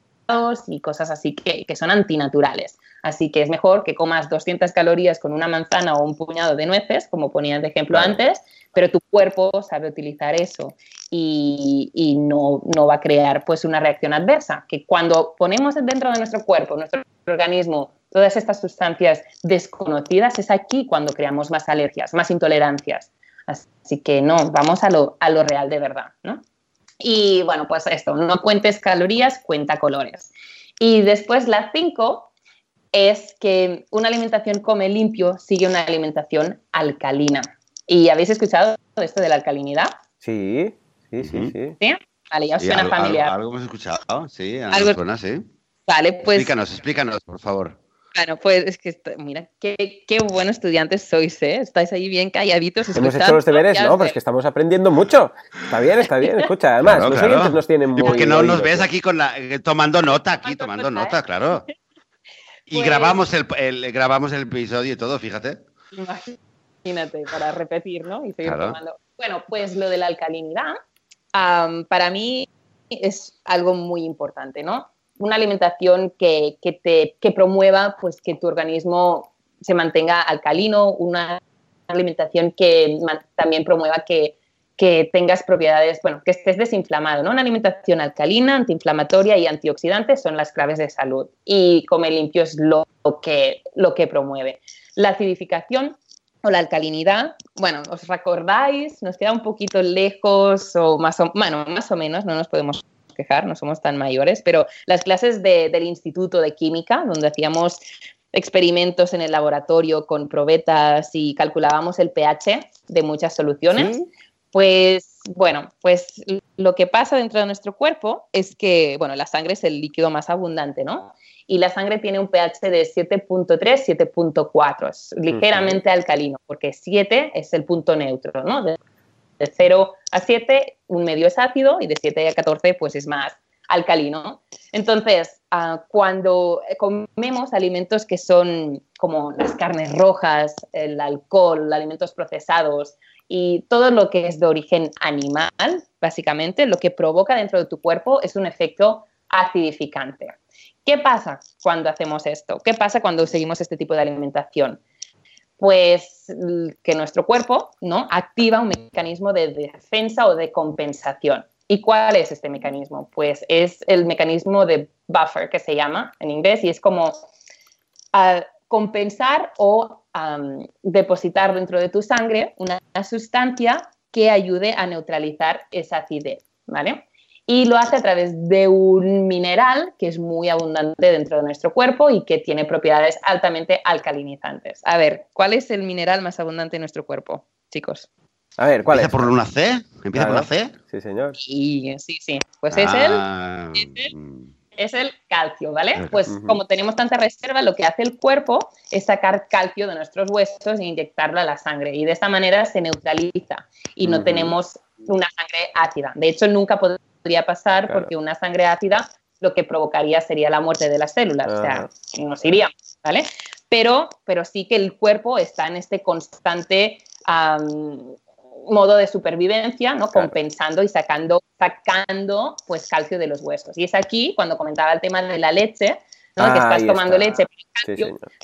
y cosas así que, que, son antinaturales. Así que es mejor que comas 200 calorías con una manzana o un puñado de nueces, como ponías de ejemplo antes, pero tu cuerpo sabe utilizar eso y, no, va a crear pues una reacción adversa, que cuando ponemos dentro de nuestro cuerpo, nuestro organismo, todas estas sustancias desconocidas, es aquí cuando creamos más alergias, más intolerancias. Así que no, vamos a lo, a lo real de verdad, ¿no? Y bueno, pues esto, no cuentes calorías, cuenta colores. Y después la 5 es que una alimentación come limpio sigue una alimentación alcalina. ¿Y habéis escuchado esto de la alcalinidad? Sí, sí, sí, sí. Vale, ya os suena familiar. Algo, hemos escuchado, sí, algo suena, sí. Vale, pues... Explícanos, explícanos, por favor. Bueno, pues es que, mira, qué, qué buenos estudiantes sois, ¿eh? Estáis ahí bien calladitos. Hemos hecho los deberes, ¿no? Pues que estamos aprendiendo mucho. Está bien, está bien. Escucha, [laughs] además, los oyentes nos tienen muy... Y porque no nos ves aquí con la, eh, tomando nota, aquí, tomando nota, claro. [laughs] Y pues grabamos, el, el, grabamos el episodio y todo, fíjate imagínate, para repetir, ¿no? Y seguir tomando. Bueno, pues lo de la alcalinidad, para mí es algo muy importante, ¿no? Una alimentación que, que, te, que promueva pues, que tu organismo se mantenga alcalino, una alimentación que también promueva que, que tengas propiedades, bueno, que estés desinflamado, ¿no? Una alimentación alcalina, antiinflamatoria y antioxidante son las claves de salud y comer limpio es lo que, lo que promueve. La acidificación o la alcalinidad, bueno, ¿os recordáis? Nos queda un poquito lejos o más o, bueno, más o menos, no nos podemos quejar, no somos tan mayores, pero las clases del Instituto de Química, donde hacíamos experimentos en el laboratorio con probetas y calculábamos el pH de muchas soluciones, Pues bueno, pues lo que pasa dentro de nuestro cuerpo es que, bueno, la sangre es el líquido más abundante, ¿no? Y la sangre tiene un pH de 7.3, 7.4, es ligeramente alcalino, porque 7 es el punto neutro, ¿no? De, 0 a 7, un medio es ácido y de 7 a 14, pues es más alcalino. Entonces, ah, cuando comemos alimentos que son como las carnes rojas, el alcohol, alimentos procesados, y todo lo que es de origen animal, básicamente, lo que provoca dentro de tu cuerpo es un efecto acidificante. ¿Qué pasa cuando hacemos esto? ¿Qué pasa cuando seguimos este tipo de alimentación? Pues que nuestro cuerpo ¿no? activa un mecanismo de defensa o de compensación. ¿Y cuál es este mecanismo? Pues es el mecanismo de buffer, que se llama en inglés, y es como compensar o depositar dentro de tu sangre una, sustancia que ayude a neutralizar esa acidez, ¿vale? Y lo hace a través de un mineral que es muy abundante dentro de nuestro cuerpo y que tiene propiedades altamente alcalinizantes. A ver, ¿cuál es el mineral más abundante en nuestro cuerpo, chicos? A ver, ¿cuál ¿Empieza por una C? ¿Empieza por una C? Sí, señor. Sí, sí, sí. Pues es, el, ah, es es el calcio, ¿vale? Pues como tenemos tanta reserva, lo que hace el cuerpo es sacar calcio de nuestros huesos e inyectarlo a la sangre y de esta manera se neutraliza y no tenemos una sangre ácida. De hecho, nunca podría pasar porque una sangre ácida lo que provocaría sería la muerte de las células, o sea, nos iríamos, ¿vale? Pero, pero sí que el cuerpo está en este constante modo de supervivencia, ¿no? Compensando y sacando, sacando pues calcio de los huesos. Y es aquí cuando comentaba el tema de la leche, ¿no? que estás tomando leche,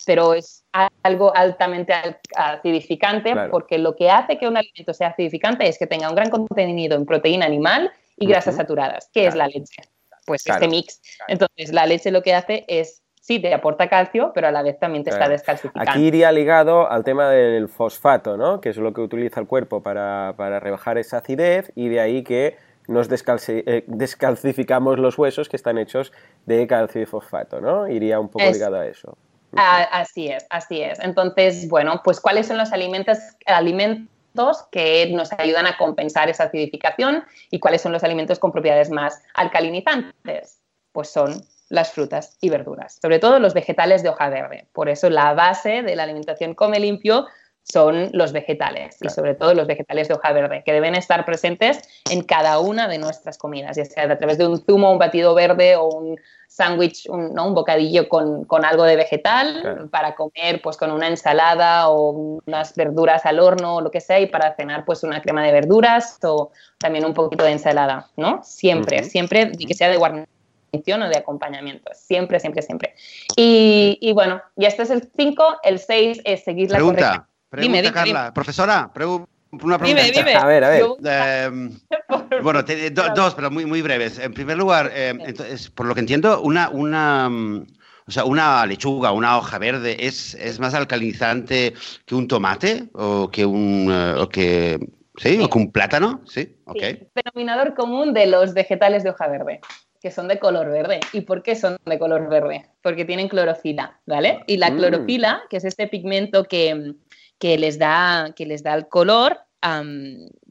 pero es algo altamente acidificante porque lo que hace que un alimento sea acidificante es que tenga un gran contenido en proteína animal y grasas saturadas. ¿Qué es la leche? Pues este mix. Entonces, la leche lo que hace es sí te aporta calcio, pero a la vez también te está descalcificando. Aquí iría ligado al tema del fosfato, ¿no? Que es lo que utiliza el cuerpo para, rebajar esa acidez y de ahí que nos eh, descalcificamos los huesos que están hechos de calcio y fosfato, ¿no? Iría un poco ligado a eso. así es, así es. Entonces, bueno, pues ¿cuáles son los alimentos, alimentos que nos ayudan a compensar esa acidificación y cuáles son los alimentos con propiedades más alcalinizantes? Pues son las frutas y verduras, sobre todo los vegetales de hoja verde. Por eso la base de la alimentación come limpio son los vegetales y sobre todo los vegetales de hoja verde, que deben estar presentes en cada una de nuestras comidas, ya sea a través de un zumo, un batido verde o un sándwich, un, ¿no? un, bocadillo con, algo de vegetal para comer pues con una ensalada o unas verduras al horno o lo que sea y para cenar pues una crema de verduras o también un poquito de ensalada, ¿no? Siempre, siempre que sea de guarnición o de acompañamiento, siempre, siempre, siempre. Y, bueno, y este es el 5, el 6 es seguir la pregunta, Pregunta, dime, Carla. Profesora, una pregunta. Dime, dime. A ver, a ver. Em, [laughs] bueno, dos, pero muy, muy breves. En primer lugar, entonces, por lo que entiendo, una, una, mm, o sea, una lechuga, una hoja verde, ¿es, es más alcalinizante que un tomate o que un, eh, o que, ¿sí? ¿O que un plátano? Sí, ok. Sí. Denominador común de los vegetales de hoja verde que son de color verde. ¿Y por qué son de color verde? Porque tienen clorofila, ¿vale? Y la mm. clorofila, que es este pigmento que, les, da, que les da el color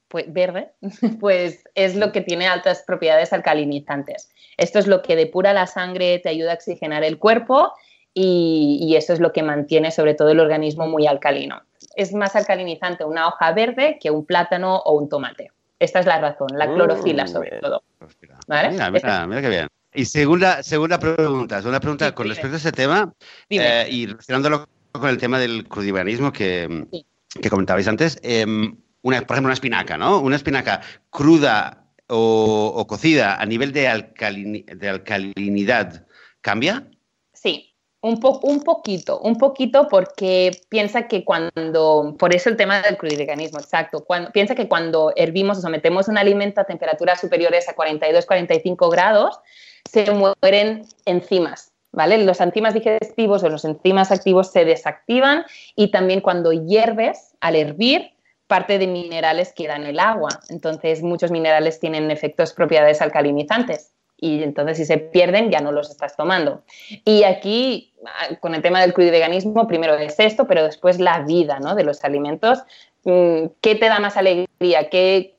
pues, verde, [laughs] pues es lo que tiene altas propiedades alcalinizantes. Esto es lo que depura la sangre, te ayuda a oxigenar el cuerpo y, y eso es lo que mantiene sobre todo el organismo muy alcalino. Es más alcalinizante una hoja verde que un plátano o un tomate. Esta es la razón, la mm, clorofila sobre todo. Mira, mira, qué bien. Y segunda, segunda pregunta, segunda pregunta con respecto a ese tema eh, y relacionándolo con el tema del crudiveganismo que, que comentabais antes, em, una, por ejemplo, una espinaca, ¿no? Una espinaca cruda o, cocida a nivel de, de alcalinidad, ¿cambia? Sí, un, un poquito, un poquito porque piensa que cuando, por eso el tema del crudiveganismo, exacto, cuando, piensa que cuando hervimos o sometemos un alimento a temperaturas superiores a 42-45 grados, se mueren enzimas, Los enzimas digestivos o los enzimas activos se desactivan y también cuando hierves, al hervir, parte de minerales quedan en el agua. Entonces, muchos minerales tienen efectos, propiedades alcalinizantes y entonces si se pierden ya no los estás tomando. Y aquí, con el tema del crudiveganismo, primero es esto, pero después la vida ¿no? de los alimentos mm, ¿qué te da más alegría? ¿Qué,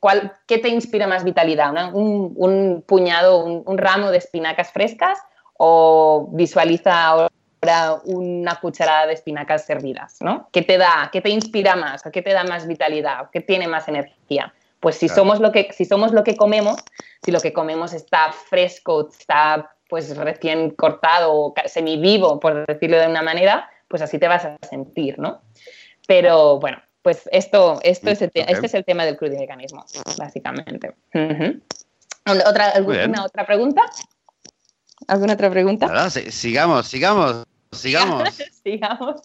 te inspira más vitalidad? Un, puñado, un, ramo de espinacas frescas o visualiza ahora una cucharada de espinacas servidas, ¿no? ¿Qué te da, qué te inspira más? ¿Qué te da más vitalidad? ¿Qué tiene más energía? Pues si, somos lo que, si somos lo que comemos, si lo que comemos está fresco, está pues recién cortado o semivivo, por decirlo de una manera, pues así te vas a sentir, ¿no? Pero bueno, pues esto, esto es el este es el tema del crudiveganismo, básicamente. ¿Otra, ¿Alguna otra pregunta? ¿Alguna otra pregunta? sigamos, sigamos. Sigamos. [laughs] Sigamos.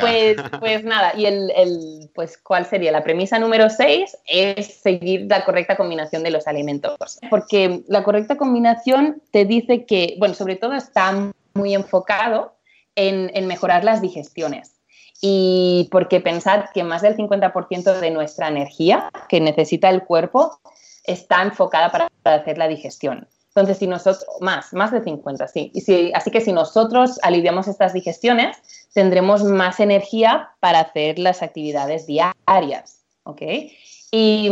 Pues, pues, nada, y el, el, pues, ¿cuál sería? La premisa número 6 es seguir la correcta combinación de los alimentos. Porque la correcta combinación te dice que, bueno, sobre todo está muy enfocado en, en mejorar las digestiones. Y porque pensad que más del 50% de nuestra energía que necesita el cuerpo está enfocada para hacer la digestión. Entonces, si nosotros, más, más de 50, sí. Y si, así que si nosotros aliviamos estas digestiones, tendremos más energía para hacer las actividades diarias, ¿ok? Y,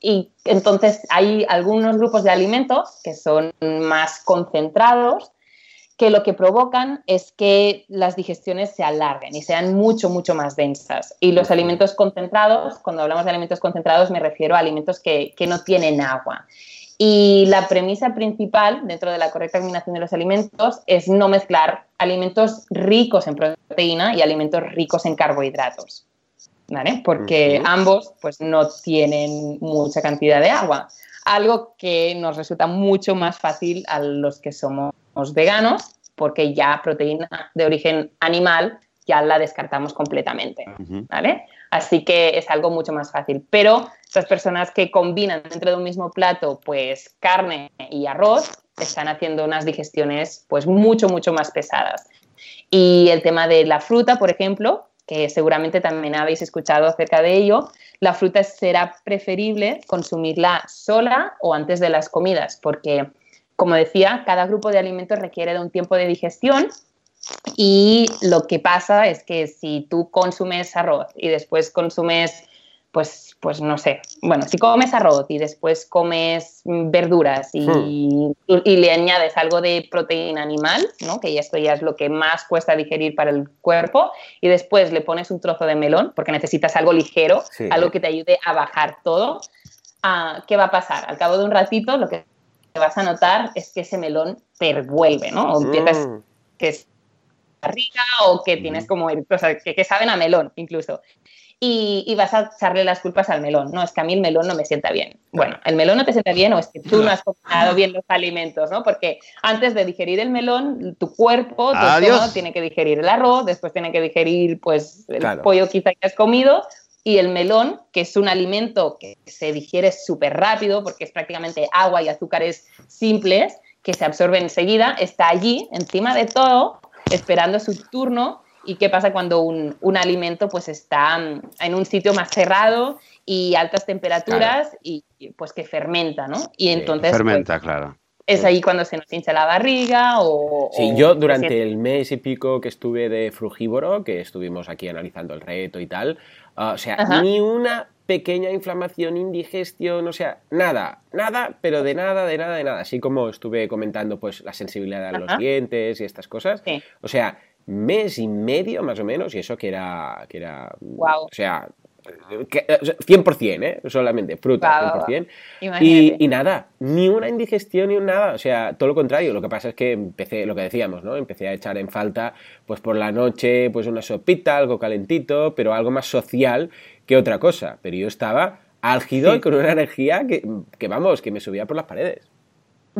y, entonces hay algunos grupos de alimentos que son más concentrados, que lo que provocan es que las digestiones se alarguen y sean mucho, mucho más densas. Y los alimentos concentrados, cuando hablamos de alimentos concentrados, me refiero a alimentos que, que no tienen agua. Y la premisa principal dentro de la correcta combinación de los alimentos es no mezclar alimentos ricos en proteína y alimentos ricos en carbohidratos. ¿Vale? Porque ambos pues, no tienen mucha cantidad de agua. Algo que nos resulta mucho más fácil a los que somos veganos, porque ya proteína de origen animal ya la descartamos completamente. ¿Vale? Así que es algo mucho más fácil. Pero esas personas que combinan dentro de un mismo plato, pues carne y arroz, están haciendo unas digestiones pues mucho, mucho más pesadas. Y el tema de la fruta, por ejemplo, que seguramente también habéis escuchado acerca de ello, la fruta será preferible consumirla sola o antes de las comidas, porque, como decía, cada grupo de alimentos requiere de un tiempo de digestión y lo que pasa es que si tú consumes arroz y después consumes, pues, pues no sé, bueno, si comes arroz y después comes verduras y, hmm. y, le añades algo de proteína animal, ¿no? que esto ya es lo que más cuesta digerir para el cuerpo, y después le pones un trozo de melón, porque necesitas algo ligero, algo que te ayude a bajar todo, ah, ¿qué va a pasar? Al cabo de un ratito lo que vas a notar es que ese melón te revuelve, ¿no? O empiezas, mm. que es barriga o que tienes como, o sea, que, saben a melón incluso. Y, vas a echarle las culpas al melón. No, es que a mí el melón no me sienta bien. Bueno, el melón no te sienta bien o es que tú no has combinado bien los alimentos, ¿no? Porque antes de digerir el melón, tu cuerpo, tu tiene que digerir el arroz, después tiene que digerir pues el pollo quizá que has comido y el melón, que es un alimento que se digiere súper rápido porque es prácticamente agua y azúcares simples que se absorben enseguida, está allí, encima de todo, esperando su turno. ¿Y qué pasa cuando un, un alimento pues está mm, en un sitio más cerrado y altas temperaturas y pues que fermenta, ¿no? Y entonces... Fermenta, pues, claro. Es ahí cuando se nos hincha la barriga o... Sí, yo durante el mes y pico que estuve de frugívoro, que estuvimos aquí analizando el reto y tal, ah, o sea, ni una pequeña inflamación, indigestión, o sea, nada, nada, pero de nada, de nada, de nada. Así como estuve comentando, pues, la sensibilidad a los dientes y estas cosas. O sea, mes y medio más o menos, y eso que era, que era, o sea, 100%, ¿eh? Solamente, fruta, 100%. Y, y, nada, ni una indigestión ni un nada. O sea, todo lo contrario. Lo que pasa es que empecé, lo que decíamos, ¿no? Empecé a echar en falta, pues por la noche, pues una sopita, algo calentito, pero algo más social que otra cosa. Pero yo estaba álgido y con una energía que, que, vamos, que me subía por las paredes.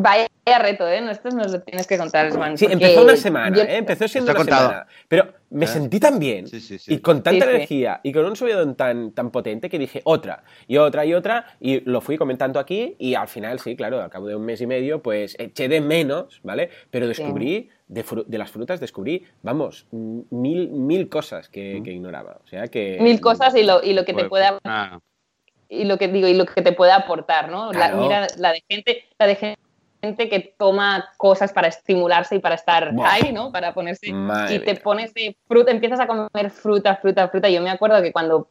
Vaya reto, ¿eh? No, esto nos lo tienes que contar, Juan. Sí, empezó una semana, ¿eh? Empezó siendo una semana. Pero me ah. sentí tan bien y con tanta energía y con un subidón tan, tan potente que dije otra y otra y otra y lo fui comentando aquí y al final, sí, claro, al cabo de un mes y medio, pues eché de menos, ¿vale? Pero descubrí, de, de, las frutas, descubrí, vamos, mil, mil cosas que, que, ignoraba. O sea que... Mil cosas y lo, y lo que te pueda... y lo que digo y lo que te puede aportar, ¿no? La, mira la de gente, la de gente gente que toma cosas para estimularse y para estar ahí, ¿no? Para ponerse y te pones de fruta, empiezas a comer fruta, fruta, fruta. Yo me acuerdo que cuando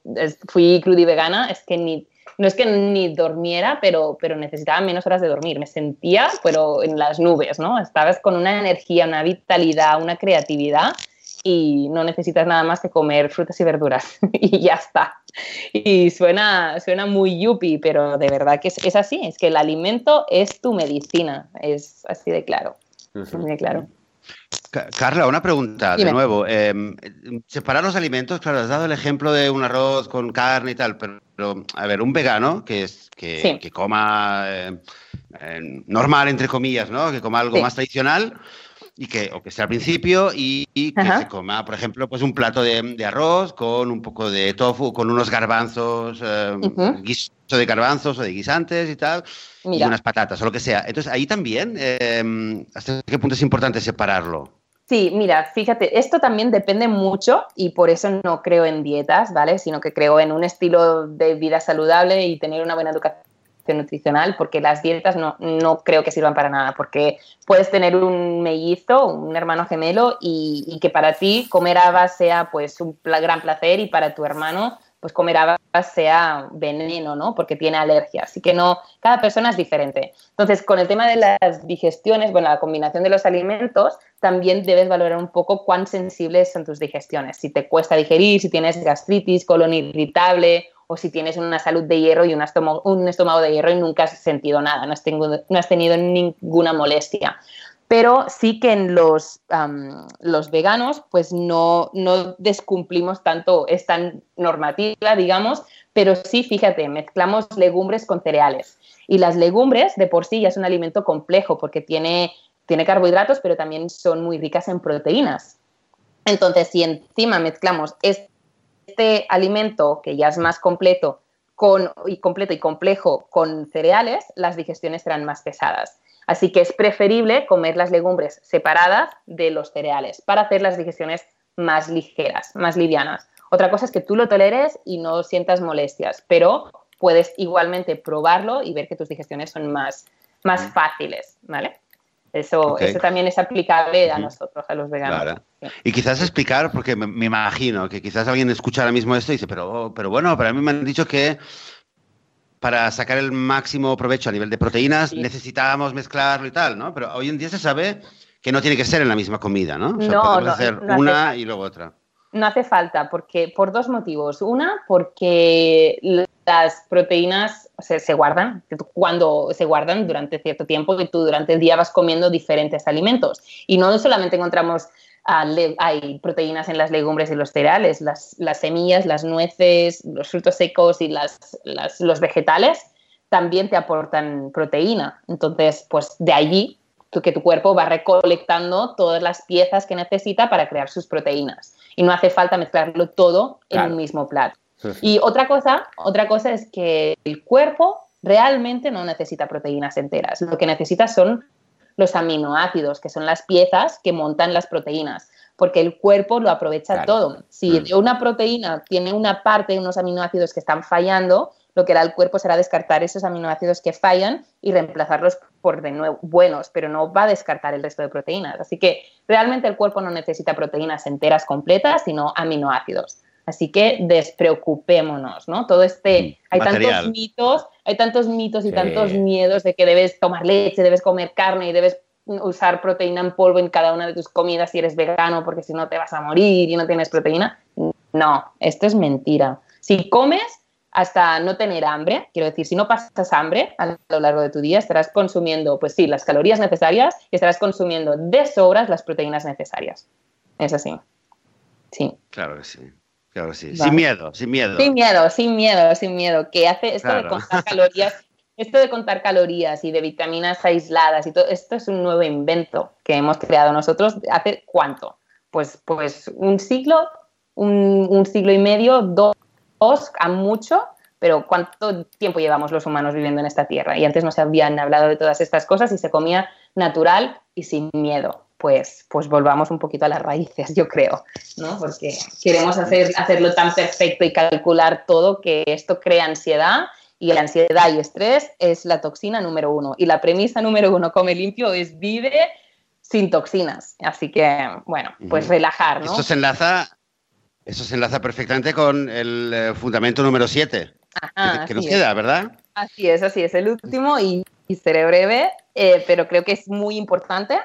fui crudi vegana es que ni no es que ni dormiera, pero, pero necesitaba menos horas de dormir. Me sentía, pero en las nubes, ¿no? Estabas con una energía, una vitalidad, una creatividad y no necesitas nada más que comer frutas y verduras [laughs] y ya está. Y suena, suena muy yuppie, pero de verdad que es, así, es que el alimento es tu medicina, es así de claro. Así de claro. Carla, una pregunta de nuevo. Em, separar los alimentos, claro, has dado el ejemplo de un arroz con carne y tal, pero, a ver, un vegano que, es, que, coma eh, normal, entre comillas, ¿no? Que coma algo más tradicional y que, o que sea al principio y, que se coma, por ejemplo, pues un plato de, arroz con un poco de tofu, con unos garbanzos, eh, guiso de garbanzos o de guisantes y tal, y unas patatas o lo que sea. Entonces, ahí también, eh, ¿hasta qué punto es importante separarlo? Sí, mira, fíjate, esto también depende mucho y por eso no creo en dietas, ¿vale? Sino que creo en un estilo de vida saludable y tener una buena educación nutricional, porque las dietas no, no creo que sirvan para nada, porque puedes tener un mellizo, un hermano gemelo y, que para ti comer habas sea pues un gran placer y para tu hermano pues comer habas sea veneno, ¿no? Porque tiene alergia. Así que no, cada persona es diferente. Entonces, con el tema de las digestiones, bueno, la combinación de los alimentos, también debes valorar un poco cuán sensibles son tus digestiones. Si te cuesta digerir, si tienes gastritis, colon irritable o si tienes una salud de hierro y un estómago, un estómago de hierro y nunca has sentido nada, no has, tenido, no has tenido ninguna molestia pero sí que en los, los veganos pues no, no, descumplimos tanto esta normativa, digamos, pero sí, fíjate, mezclamos legumbres con cereales. Y las legumbres de por sí ya es un alimento complejo porque tiene, tiene carbohidratos, pero también son muy ricas en proteínas. Entonces, si encima mezclamos alimento, que ya es más completo, con, y completo y complejo con cereales, las digestiones serán más pesadas. Así que es preferible comer las legumbres separadas de los cereales para hacer las digestiones más ligeras, más livianas. Otra cosa es que tú lo toleres y no sientas molestias, pero puedes igualmente probarlo y ver que tus digestiones son más, más fáciles, ¿vale? Eso, eso también es aplicable a nosotros, a los veganos. Y quizás explicar, porque me, me, imagino que quizás alguien escucha ahora mismo esto y dice, pero, pero bueno, para mí me han dicho que para sacar el máximo provecho a nivel de proteínas necesitábamos mezclarlo y tal, ¿no? Pero hoy en día se sabe que no tiene que ser en la misma comida, ¿no? O sea, no, no, hacer una y luego otra. No hace falta, porque por dos motivos. Una, porque las proteínas se, guardan cuando se guardan durante cierto tiempo y tú durante el día vas comiendo diferentes alimentos. Y no solamente encontramos hay proteínas en las legumbres y los cereales, las, semillas, las nueces, los frutos secos y los vegetales también te aportan proteína. Entonces, pues de allí que tu cuerpo va recolectando todas las piezas que necesita para crear sus proteínas. Y no hace falta mezclarlo todo en un mismo plato. Y otra cosa, otra cosa es que el cuerpo realmente no necesita proteínas enteras. Lo que necesita son los aminoácidos, que son las piezas que montan las proteínas, porque el cuerpo lo aprovecha todo. Si mm. una proteína tiene una parte de unos aminoácidos que están fallando, lo que hará el cuerpo será descartar esos aminoácidos que fallan y reemplazarlos por de nuevo buenos, pero no va a descartar el resto de proteínas. Así que realmente el cuerpo no necesita proteínas enteras completas, sino aminoácidos. Así que despreocupémonos, ¿no? Todo este, mm, hay tantos mitos, hay tantos mitos y tantos miedos de que debes tomar leche, debes comer carne y debes usar proteína en polvo en cada una de tus comidas si eres vegano porque si no te vas a morir y no tienes proteína. No, esto es mentira. Si comes hasta no tener hambre, quiero decir, si no pasas hambre a lo largo de tu día, estarás consumiendo, pues sí, las calorías necesarias y estarás consumiendo de sobras las proteínas necesarias. Es así. Sí. Claro que sí. Sin miedo, sin miedo. Sin miedo, sin miedo, sin miedo. Que hace esto de contar calorías, esto de contar calorías y de vitaminas aisladas y todo, esto es un nuevo invento que hemos creado nosotros. ¿Hace cuánto? Pues, pues un siglo, un, siglo y medio, dos, a mucho, pero ¿cuánto tiempo llevamos los humanos viviendo en esta tierra? Y antes no se habían hablado de todas estas cosas y se comía natural y sin miedo pues, pues volvamos un poquito a las raíces, yo creo, ¿no? Porque queremos hacer, hacerlo tan perfecto y calcular todo que esto crea ansiedad Y ansiedad y estrés es la toxina número uno. Y la premisa número uno, come limpio, es vive sin toxinas. Así que, bueno, pues relajar, ¿no? Esto se enlaza, eso se enlaza perfectamente con el eh, fundamento número siete, que, nos queda, ¿verdad? Así es, así es. El último y, y seré breve, eh, pero creo que es muy importante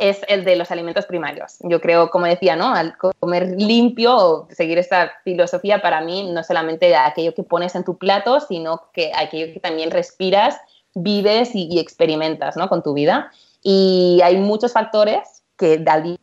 es el de los alimentos primarios. Yo creo, como decía, ¿no? Al comer limpio o seguir esta filosofía, para mí no solamente aquello que pones en tu plato, sino que aquello que también respiras, vives y, experimentas, ¿no? Con tu vida. Y hay muchos factores que al día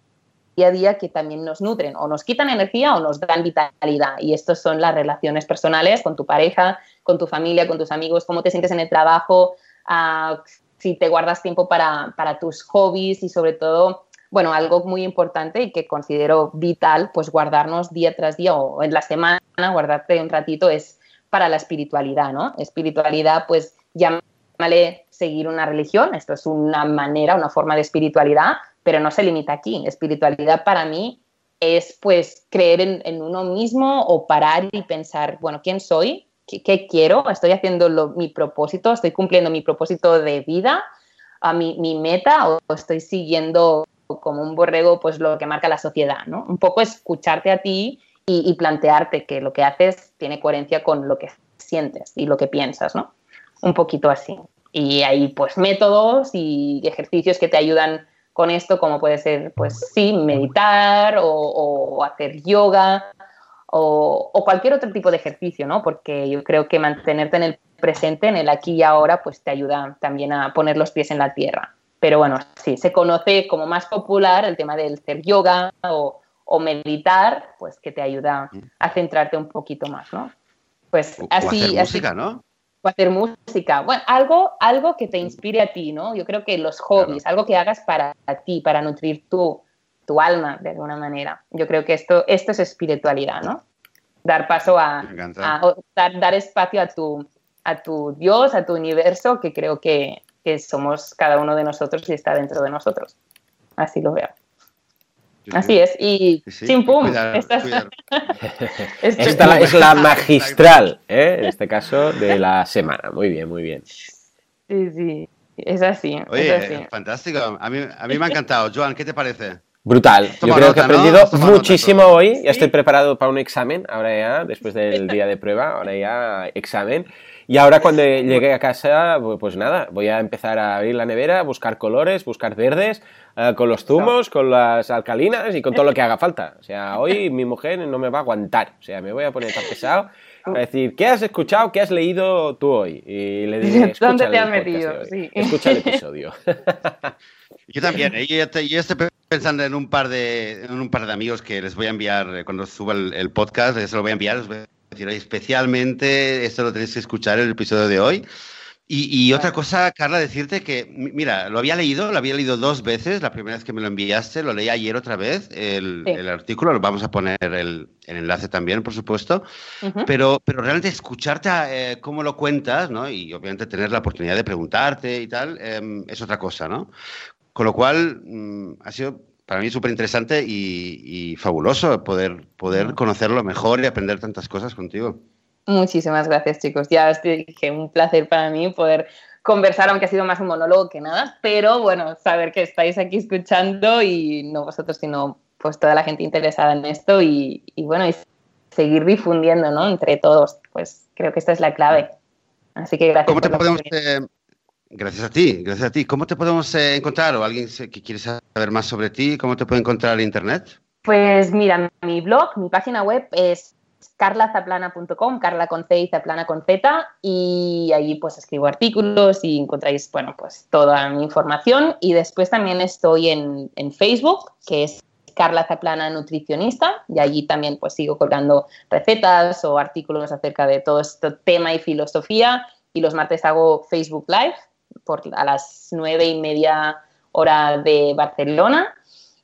a día que también nos nutren o nos quitan energía o nos dan vitalidad. Y estos son las relaciones personales con tu pareja, con tu familia, con tus amigos, cómo te sientes en el trabajo, uh, si te guardas tiempo para, tus hobbies y sobre todo, bueno, algo muy importante y que considero vital, pues guardarnos día tras día o en la semana, guardarte un ratito es para la espiritualidad, ¿no? Espiritualidad, pues llámale seguir una religión, esto es una manera, una forma de espiritualidad, pero no se limita aquí. Espiritualidad para mí es pues creer en, uno mismo o parar y pensar, bueno, ¿quién soy? qué, quiero, estoy haciendo mi propósito, estoy cumpliendo mi propósito de vida, a mi, mi, meta o estoy siguiendo como un borrego pues lo que marca la sociedad, ¿no? Un poco escucharte a ti y, plantearte que lo que haces tiene coherencia con lo que sientes y lo que piensas, ¿no? Un poquito así. Y hay pues métodos y ejercicios que te ayudan con esto, como puede ser, pues sí, meditar o, o hacer yoga, o, cualquier otro tipo de ejercicio, ¿no? Porque yo creo que mantenerte en el presente, en el aquí y ahora, pues te ayuda también a poner los pies en la tierra. Pero bueno, sí, se conoce como más popular el tema del hacer yoga o, meditar, pues que te ayuda a centrarte un poquito más, ¿no? Pues así. hacer música, ¿no? O hacer música. Bueno, algo, algo que te inspire a ti, ¿no? Yo creo que los hobbies, algo que hagas para ti, para nutrir tu, tu alma de alguna manera. Yo creo que esto, esto es espiritualidad, ¿no? Dar paso a, dar, espacio a tu, a tu Dios, a tu universo, que creo que, somos cada uno de nosotros y está dentro de nosotros. Así lo veo. Así es, y sin pum. [laughs] [laughs] esta, es la magistral, ¿eh? en este caso, de la semana. Muy bien, muy bien. Sí, sí, es así. Oye, fantástico. A mí, a mí me ha encantado. Joan, ¿qué te parece? Brutal. Yo creo que he aprendido muchísimo hoy. Ya estoy preparado para un examen, ahora ya, después del día de prueba, ahora ya examen. Y ahora cuando llegue a casa, pues nada, voy a empezar a abrir la nevera, buscar colores, buscar verdes, eh, con los zumos, con las alcalinas y con todo lo que haga falta. O sea, hoy mi mujer no me va a aguantar. O sea, me voy a poner tan pesado a decir, ¿qué has escuchado, qué has leído tú hoy? Y le diré, [laughs] ¿dónde te has metido? Escucha el [laughs] episodio. [laughs] Yo también, ¿eh? yo, estoy pensando en un, par de, en un par de amigos que les voy a enviar eh, cuando suba el, podcast, les lo voy a enviar, les voy decir, especialmente esto lo tenéis que escuchar en el episodio de hoy. Y, otra cosa, Carla, decirte que, mira, lo había leído, lo había leído dos veces, la primera vez que me lo enviaste, lo leí ayer otra vez, el, el artículo, lo vamos a poner el, el enlace también, por supuesto, pero, pero realmente escucharte eh, cómo lo cuentas, ¿no? Y obviamente tener la oportunidad de preguntarte y tal, em, es otra cosa, ¿no? Con lo cual, mm, ha sido para mí súper interesante y, fabuloso poder, poder conocerlo mejor y aprender tantas cosas contigo. Muchísimas gracias, chicos. Ya os dije, un placer para mí poder conversar, aunque ha sido más un monólogo que nada, pero bueno, saber que estáis aquí escuchando y no vosotros, sino pues toda la gente interesada en esto y, bueno, y seguir difundiendo, ¿no? Entre todos, pues creo que esta es la clave. Así que gracias. ¿Cómo te podemos, Gracias a ti, gracias a ti. ¿Cómo te podemos eh, encontrar o alguien que quiere saber más sobre ti? ¿Cómo te puede encontrar en Internet? Pues mira, mi blog, mi página web es carlazaplana.com, carla con C y zaplana con Z, y allí pues escribo artículos y encontráis, bueno, pues toda mi información. Y después también estoy en, en Facebook, que es Carla Zaplana Nutricionista, y allí también pues sigo colgando recetas o artículos acerca de todo este tema y filosofía. Y los martes hago Facebook Live, por, a las nueve y media hora de Barcelona.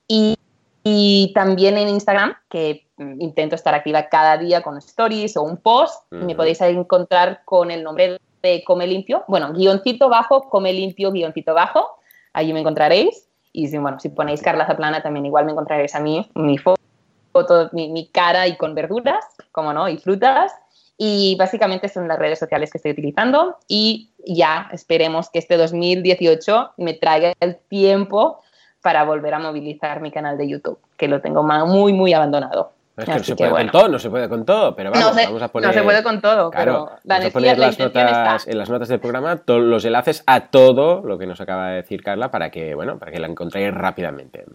Y, también en Instagram, que intento estar activa cada día con stories o un post. Me podéis encontrar con el nombre de Come Limpio. Bueno, guioncito bajo, Come Limpio, guioncito bajo. Allí me encontraréis. Y si, bueno, si ponéis Carla Zaplana, también igual me encontraréis a mí, mi foto, mi, mi cara y con verduras, como no, y frutas. Y básicamente son las redes sociales que estoy utilizando y ya esperemos que este 2018 me traiga el tiempo para volver a movilizar mi canal de YouTube, que lo tengo muy, muy abandonado. Es que no se puede con todo, no se puede con todo, pero vamos, vamos a poner... No se puede con todo, claro, pero la vamos a poner las notas, en las notas del programa los enlaces a todo lo que nos acaba de decir Carla para que, bueno, para que la encontréis rápidamente.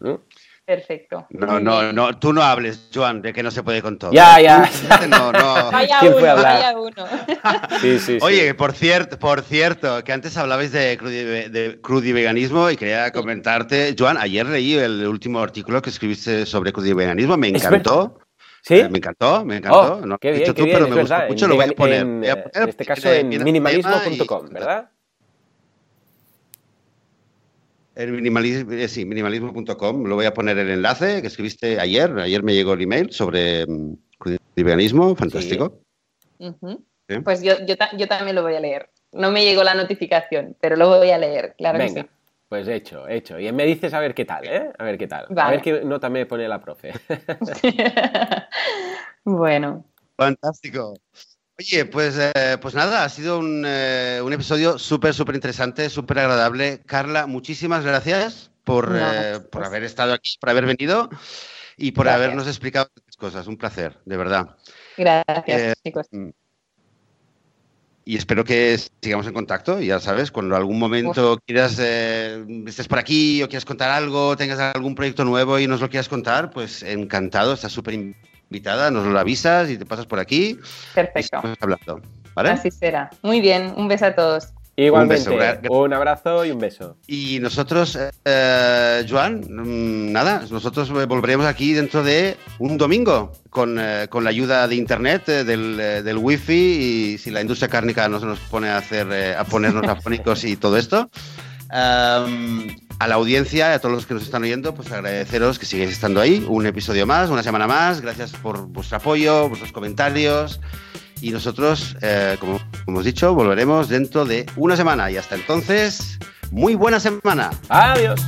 Perfecto. No, no, no, tú no hables, Joan, de que no se puede con todo. Ya, ya. [laughs] No, no. [laughs] Vaya ¿Quién uno, Vaya uno. [laughs] Sí, sí, Oye, por cierto, por cierto, que antes hablabais de, crudi, veganismo y quería comentarte, Joan, ayer leí el último artículo que escribiste sobre veganismo, me encantó. ¿Sí? Eh, me encantó, me encantó. Oh, no qué bien, qué bien, pero me gustó mucho, lo voy a poner. En, voy a poner en este caso en minimalismo.com, ¿verdad? En minimalismo, eh, sí, minimalismo.com, lo voy a poner el enlace que escribiste ayer. Ayer me llegó el email sobre um, veganismo, fantástico. Pues yo, yo, yo, también lo voy a leer. No me llegó la notificación, pero lo voy a leer, claro Venga. que sí. Pues hecho, hecho. Y me dices a ver qué tal, ¿eh? A ver qué tal. A ver qué nota me pone la profe. [laughs] [laughs] bueno. Fantástico. Oye, pues, eh, pues nada, ha sido un, eh, un episodio súper, súper interesante, súper agradable. Carla, muchísimas gracias por, eh, por, haber estado aquí, por haber venido y por gracias. habernos explicado cosas. Un placer, de verdad. Gracias, chicos. Mm. Y espero que sigamos en contacto. Ya sabes, cuando algún momento Uf. quieras, estés por aquí o quieras contar algo, tengas algún proyecto nuevo y nos lo quieras contar, pues encantado, estás súper invitada, nos lo avisas y te pasas por aquí. Perfecto. Hablando, ¿vale? Así será. Muy bien, un beso a todos. Igualmente, un, beso, un abrazo y un beso. Y nosotros, eh, Joan, nada, nosotros volveremos aquí dentro de un domingo con, eh, con la ayuda de Internet, eh, del, eh, del, wifi y si la industria cárnica no se nos pone a, hacer, eh, a ponernos [laughs] afónicos y todo esto. Um, a la audiencia a todos los que nos están oyendo, pues agradeceros que sigáis estando ahí. Un episodio más, una semana más. Gracias por vuestro apoyo, vuestros comentarios. Y nosotros, eh, como, como hemos dicho, volveremos dentro de una semana. Y hasta entonces, muy buena semana. Adiós.